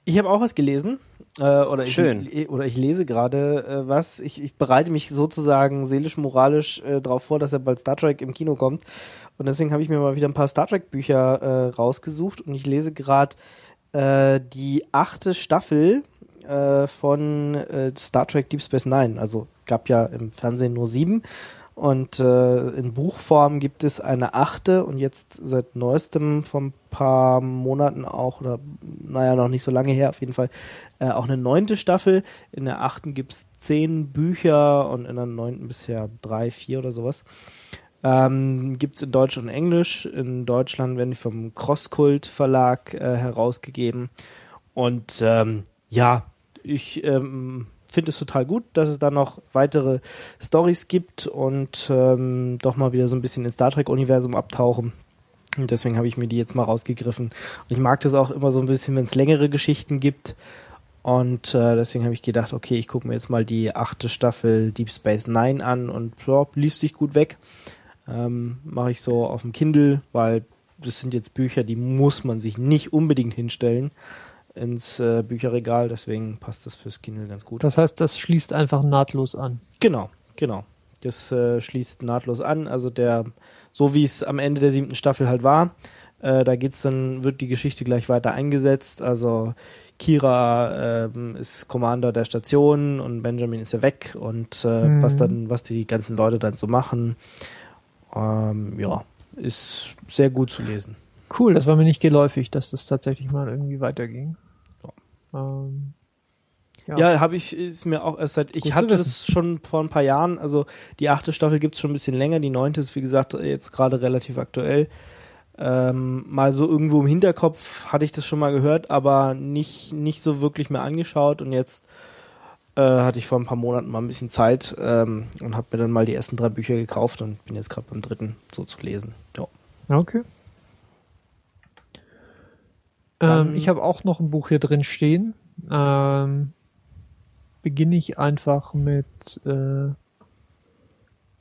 Ich habe auch was gelesen. Äh, oder, Schön. Ich, oder ich lese gerade äh, was. Ich, ich bereite mich sozusagen seelisch-moralisch äh, darauf vor, dass er bald Star Trek im Kino kommt. Und deswegen habe ich mir mal wieder ein paar Star Trek Bücher äh, rausgesucht und ich lese gerade äh, die achte Staffel äh, von äh, Star Trek Deep Space Nine. Also gab ja im Fernsehen nur sieben und äh, in Buchform gibt es eine achte und jetzt seit neuestem vor ein paar Monaten auch, oder naja, noch nicht so lange her auf jeden Fall, äh, auch eine neunte Staffel. In der achten gibt es zehn Bücher und in der neunten bisher drei, vier oder sowas. Ähm, gibt es in Deutsch und Englisch. In Deutschland werden die vom Crosskult Verlag äh, herausgegeben. Und ähm, ja, ich ähm, finde es total gut, dass es da noch weitere Stories gibt und ähm, doch mal wieder so ein bisschen ins Star Trek-Universum abtauchen. Und deswegen habe ich mir die jetzt mal rausgegriffen. Und ich mag das auch immer so ein bisschen, wenn es längere Geschichten gibt. Und äh, deswegen habe ich gedacht, okay, ich gucke mir jetzt mal die achte Staffel Deep Space Nine an und ja, liest sich gut weg. Ähm, Mache ich so auf dem Kindle, weil das sind jetzt Bücher, die muss man sich nicht unbedingt hinstellen ins äh, Bücherregal, deswegen passt das fürs Kindle ganz gut. Das heißt, das schließt einfach nahtlos an. Genau, genau. Das äh, schließt nahtlos an. Also der, so wie es am Ende der siebten Staffel halt war, äh, da geht's dann, wird die Geschichte gleich weiter eingesetzt. Also Kira äh, ist Commander der Station und Benjamin ist ja weg und äh, mhm. was dann, was die ganzen Leute dann so machen, ähm, ja, ist sehr gut zu lesen. Cool, das war mir nicht geläufig, dass das tatsächlich mal irgendwie weiterging. Ähm, Ja. Ja, habe ich, ist mir auch erst seit, ich Gut hatte das schon vor ein paar Jahren, also die achte Staffel gibt's schon ein bisschen länger, die neunte ist wie gesagt jetzt gerade relativ aktuell. Ähm, mal so irgendwo im Hinterkopf hatte ich das schon mal gehört, aber nicht, nicht so wirklich mehr angeschaut und jetzt äh, hatte ich vor ein paar Monaten mal ein bisschen Zeit ähm, und habe mir dann mal die ersten drei Bücher gekauft und bin jetzt gerade beim dritten so zu lesen. Ja. Okay. Ähm, ich habe auch noch ein Buch hier drin stehen. Ähm, beginne ich einfach mit, äh,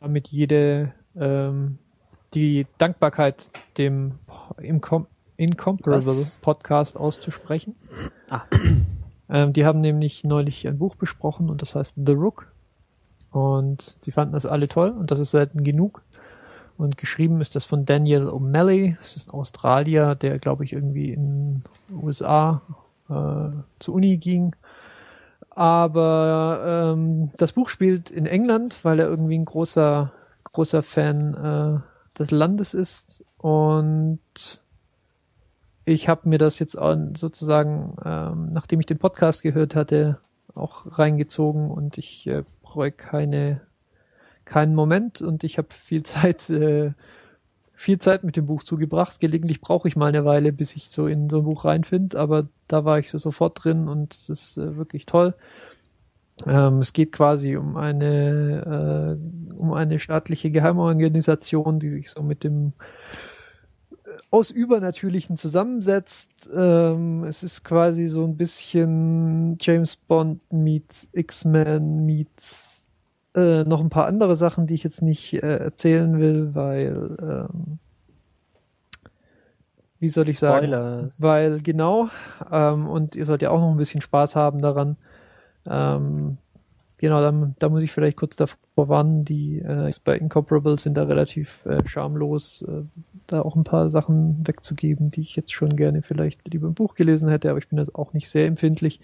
damit jede ähm, die Dankbarkeit dem Incom Incomparable Was? Podcast auszusprechen. Ah. Ähm, die haben nämlich neulich ein Buch besprochen und das heißt The Rook. Und die fanden das alle toll und das ist selten genug. Und geschrieben ist das von Daniel O'Malley. Das ist ein Australier, der, glaube ich, irgendwie in den USA äh, zur Uni ging. Aber ähm, das Buch spielt in England, weil er irgendwie ein großer, großer Fan äh, des Landes ist. Und ich habe mir das jetzt sozusagen, ähm, nachdem ich den Podcast gehört hatte, auch reingezogen und ich äh, bereue keine keinen Moment und ich habe viel Zeit äh, viel Zeit mit dem Buch zugebracht. Gelegentlich brauche ich mal eine Weile, bis ich so in so ein Buch reinfinde, aber da war ich so sofort drin und es ist äh, wirklich toll. Ähm, es geht quasi um eine äh, um eine staatliche Geheimorganisation, die sich so mit dem äh, aus Übernatürlichen zusammensetzt. Ähm, es ist quasi so ein bisschen James Bond meets X-Men meets äh, noch ein paar andere Sachen, die ich jetzt nicht äh, erzählen will, weil ähm, wie soll ich sagen? Spoilers. Weil genau, ähm, und ihr sollt ja auch noch ein bisschen Spaß haben daran. Ähm, genau, da, da muss ich vielleicht kurz davor warnen, die äh, bei Incomparable sind da relativ äh, schamlos, äh, da auch ein paar Sachen wegzugeben, die ich jetzt schon gerne vielleicht lieber im Buch gelesen hätte, aber ich bin jetzt auch nicht sehr empfindlich.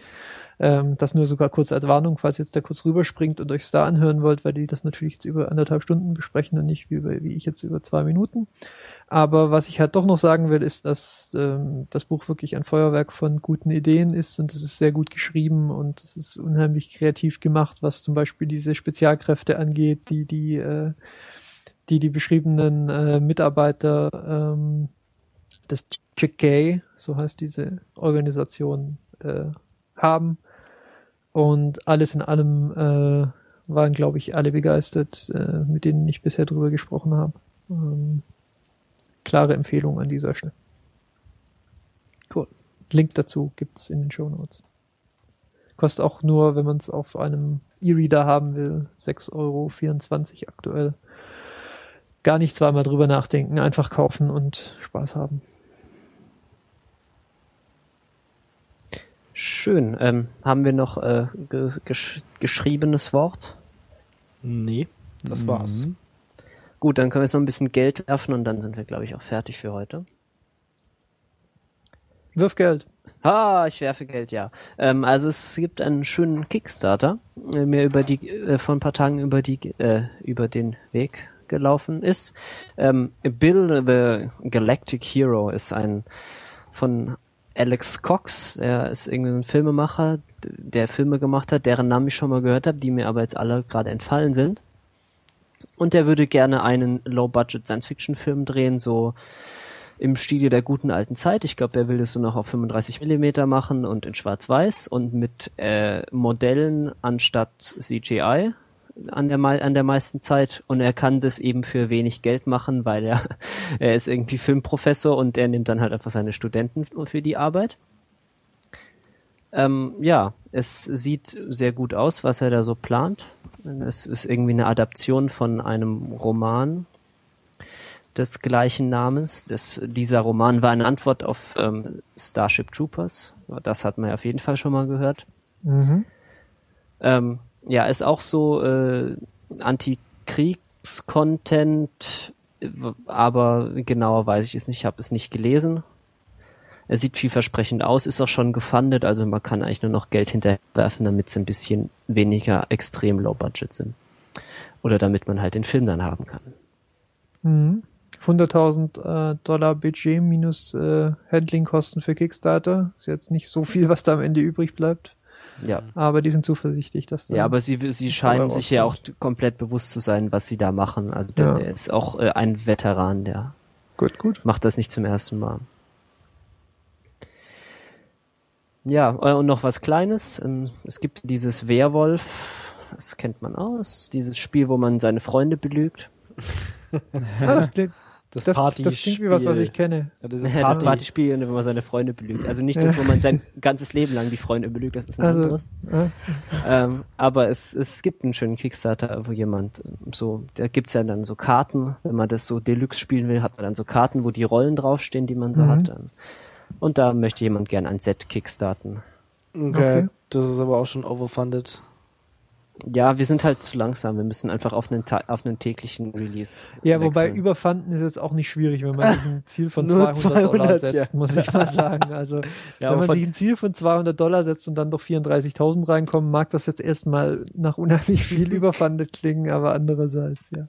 Ähm, das nur sogar kurz als Warnung, falls ihr jetzt da kurz rüberspringt und euch da anhören wollt, weil die das natürlich jetzt über anderthalb Stunden besprechen und nicht wie, über, wie ich jetzt über zwei Minuten. Aber was ich halt doch noch sagen will, ist, dass ähm, das Buch wirklich ein Feuerwerk von guten Ideen ist und es ist sehr gut geschrieben und es ist unheimlich kreativ gemacht, was zum Beispiel diese Spezialkräfte angeht, die die äh, die die beschriebenen äh, Mitarbeiter ähm, des Chick so heißt diese Organisation, äh, haben. Und alles in allem äh, waren, glaube ich, alle begeistert, äh, mit denen ich bisher drüber gesprochen habe. Ähm, klare Empfehlung an dieser Stelle. Cool. Link dazu gibt's in den Show Notes. Kostet auch nur, wenn man es auf einem E-Reader haben will, 6,24 Euro aktuell. Gar nicht zweimal drüber nachdenken, einfach kaufen und Spaß haben. Schön. Ähm, haben wir noch äh, ge gesch geschriebenes Wort? Nee, das war's. Mhm. Gut, dann können wir jetzt noch ein bisschen Geld werfen und dann sind wir, glaube ich, auch fertig für heute. Wirf Geld. Ah, ich werfe Geld, ja. Ähm, also es gibt einen schönen Kickstarter, äh, mir über die äh, vor ein paar Tagen über die äh, über den Weg gelaufen ist. Ähm, Bill the Galactic Hero ist ein von Alex Cox, er ist irgendwie ein Filmemacher, der Filme gemacht hat, deren Namen ich schon mal gehört habe, die mir aber jetzt alle gerade entfallen sind. Und der würde gerne einen Low-Budget Science-Fiction-Film drehen, so im Stile der guten alten Zeit. Ich glaube, er will das so noch auf 35 Millimeter machen und in Schwarz-Weiß und mit äh, Modellen anstatt CGI an der, an der meisten Zeit. Und er kann das eben für wenig Geld machen, weil er, er ist irgendwie Filmprofessor und er nimmt dann halt einfach seine Studenten für die Arbeit. Ähm, ja, es sieht sehr gut aus, was er da so plant. Es ist irgendwie eine Adaption von einem Roman des gleichen Namens. Das, dieser Roman war eine Antwort auf ähm, Starship Troopers. Das hat man ja auf jeden Fall schon mal gehört. Mhm. Ähm, ja, ist auch so äh, Antikriegs-Content, aber genauer weiß ich es nicht. Ich habe es nicht gelesen. Er sieht vielversprechend aus, ist auch schon gefundet, also man kann eigentlich nur noch Geld hinterwerfen, damit sie ein bisschen weniger extrem low budget sind. Oder damit man halt den Film dann haben kann. Mhm. 100.000 äh, Dollar Budget minus äh, Handlingkosten für Kickstarter. Ist jetzt nicht so viel, was da am Ende übrig bleibt. Ja. Aber die sind zuversichtlich, dass Ja, aber sie, sie scheinen sich ja auch komplett bewusst zu sein, was sie da machen. Also der, Ja. der ist auch äh, ein Veteran, der gut, gut. macht das nicht zum ersten Mal. Ja, äh, und noch was Kleines. Ähm, Es gibt dieses Werwolf, das kennt man aus, dieses Spiel, wo man seine Freunde belügt. Ah, das, klingt, Das, das, Party das klingt wie was, was ich kenne. Ja, das ist das Party. Partyspiel, wo man seine Freunde belügt. Also nicht das, wo man sein ganzes Leben lang die Freunde belügt, das ist ein Also, anderes. äh, Ähm, aber es, es gibt einen schönen Kickstarter, wo jemand ähm, so, da gibt's ja dann so Karten, wenn man das so Deluxe spielen will, hat man dann so Karten, wo die Rollen draufstehen, die man so Mhm. hat. Ähm, Und da möchte jemand gern ein Set kickstarten. Okay. Okay. Das ist aber auch schon overfunded. Ja, wir sind halt zu langsam. Wir müssen einfach auf einen, auf einen täglichen Release. ja, wobei wechseln. überfanden ist jetzt auch nicht schwierig, wenn man sich ein Ziel von Nur 200, Dollar 200, setzt, ja. muss ich mal sagen. Also, Ja, wenn man sich ein Ziel von 200 Dollar setzt und dann doch 34.000 reinkommen, mag das jetzt erstmal nach unheimlich viel überfundet klingen, aber andererseits, ja.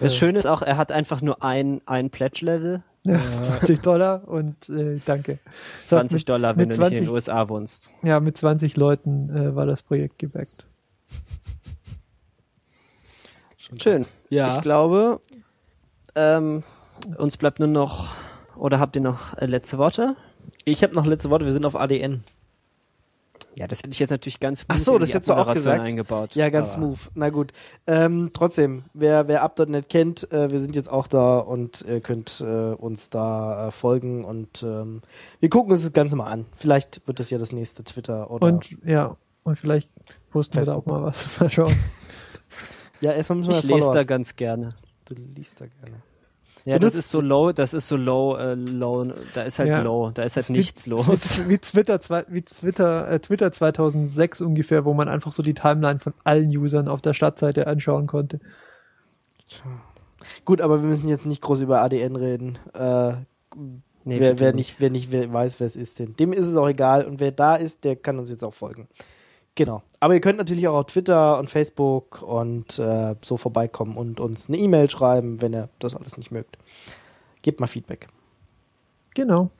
Das Schöne ist auch, er hat einfach nur ein, ein Pledge-Level. ja 20 Dollar und äh, danke. 20 mit, Dollar, wenn mit du nicht in 20 den USA wohnst. Ja, mit 20 Leuten äh, war das Projekt gebackt. Schön. Ja. Ich glaube, ähm, uns bleibt nur noch, oder habt ihr noch äh, letzte Worte? Ich habe noch letzte Worte, wir sind auf ADN. Ja, das hätte ich jetzt natürlich ganz Ach so, in das hättest du auch gesagt. eingebaut. Ja, ganz aber- smooth. Na gut. Ähm, trotzdem, wer, wer Up.net kennt, äh, wir sind jetzt auch da und ihr könnt äh, uns da äh, folgen und ähm, wir gucken uns das Ganze mal an. Vielleicht wird das ja das nächste Twitter oder. Und ja, und vielleicht posten wir da auch Facebook. mal was. Mal schauen. ja, erstmal müssen wir Ich lese da ganz gerne. Du liest da gerne. Ja, Benutzt- das ist so low, das ist so low, äh, low, da ist halt Ja. low, da ist halt Wie- nichts los. Wie, wie Twitter, wie Twitter, äh, Twitter 2006 ungefähr, wo man einfach so die Timeline von allen Usern auf der Startseite anschauen konnte. Gut, aber wir müssen jetzt nicht groß über ADN reden. Äh, Nee, wer, wer nicht, wer nicht wer weiß, wer es ist, denn dem ist es auch egal. Und wer da ist, der kann uns jetzt auch folgen. Genau. Aber ihr könnt natürlich auch auf Twitter und Facebook und äh, so vorbeikommen und uns eine E-Mail schreiben, wenn ihr das alles nicht mögt. Gebt mal Feedback. Genau.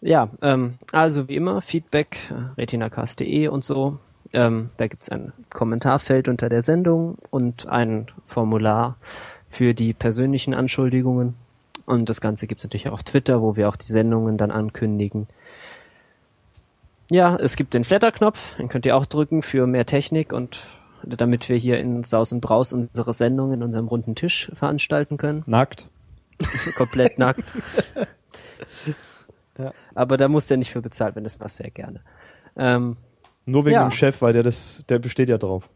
Ja, ähm, also wie immer, Feedback, äh, retinacast.de und so. Ähm, da gibt's ein Kommentarfeld unter der Sendung und ein Formular für die persönlichen Anschuldigungen. Und das Ganze gibt's natürlich auch auf Twitter, wo wir auch die Sendungen dann ankündigen. Ja, es gibt den Flatter-Knopf, den könnt ihr auch drücken für mehr Technik und damit wir hier in Saus und Braus unsere Sendung in unserem runden Tisch veranstalten können Nackt. komplett nackt. Ja. Aber da muss der nicht für bezahlt werden, das machst du ja gerne. Ähm, Nur wegen Ja. dem Chef, weil der das, der besteht ja drauf.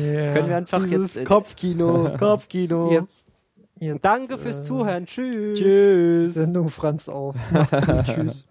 Ja. Können wir einfach Dieses jetzt. Kopfkino, Kopfkino. jetzt, jetzt Danke fürs äh, Zuhören. Tschüss. Tschüss. Sendung franzt auf. Macht's gut. Tschüss.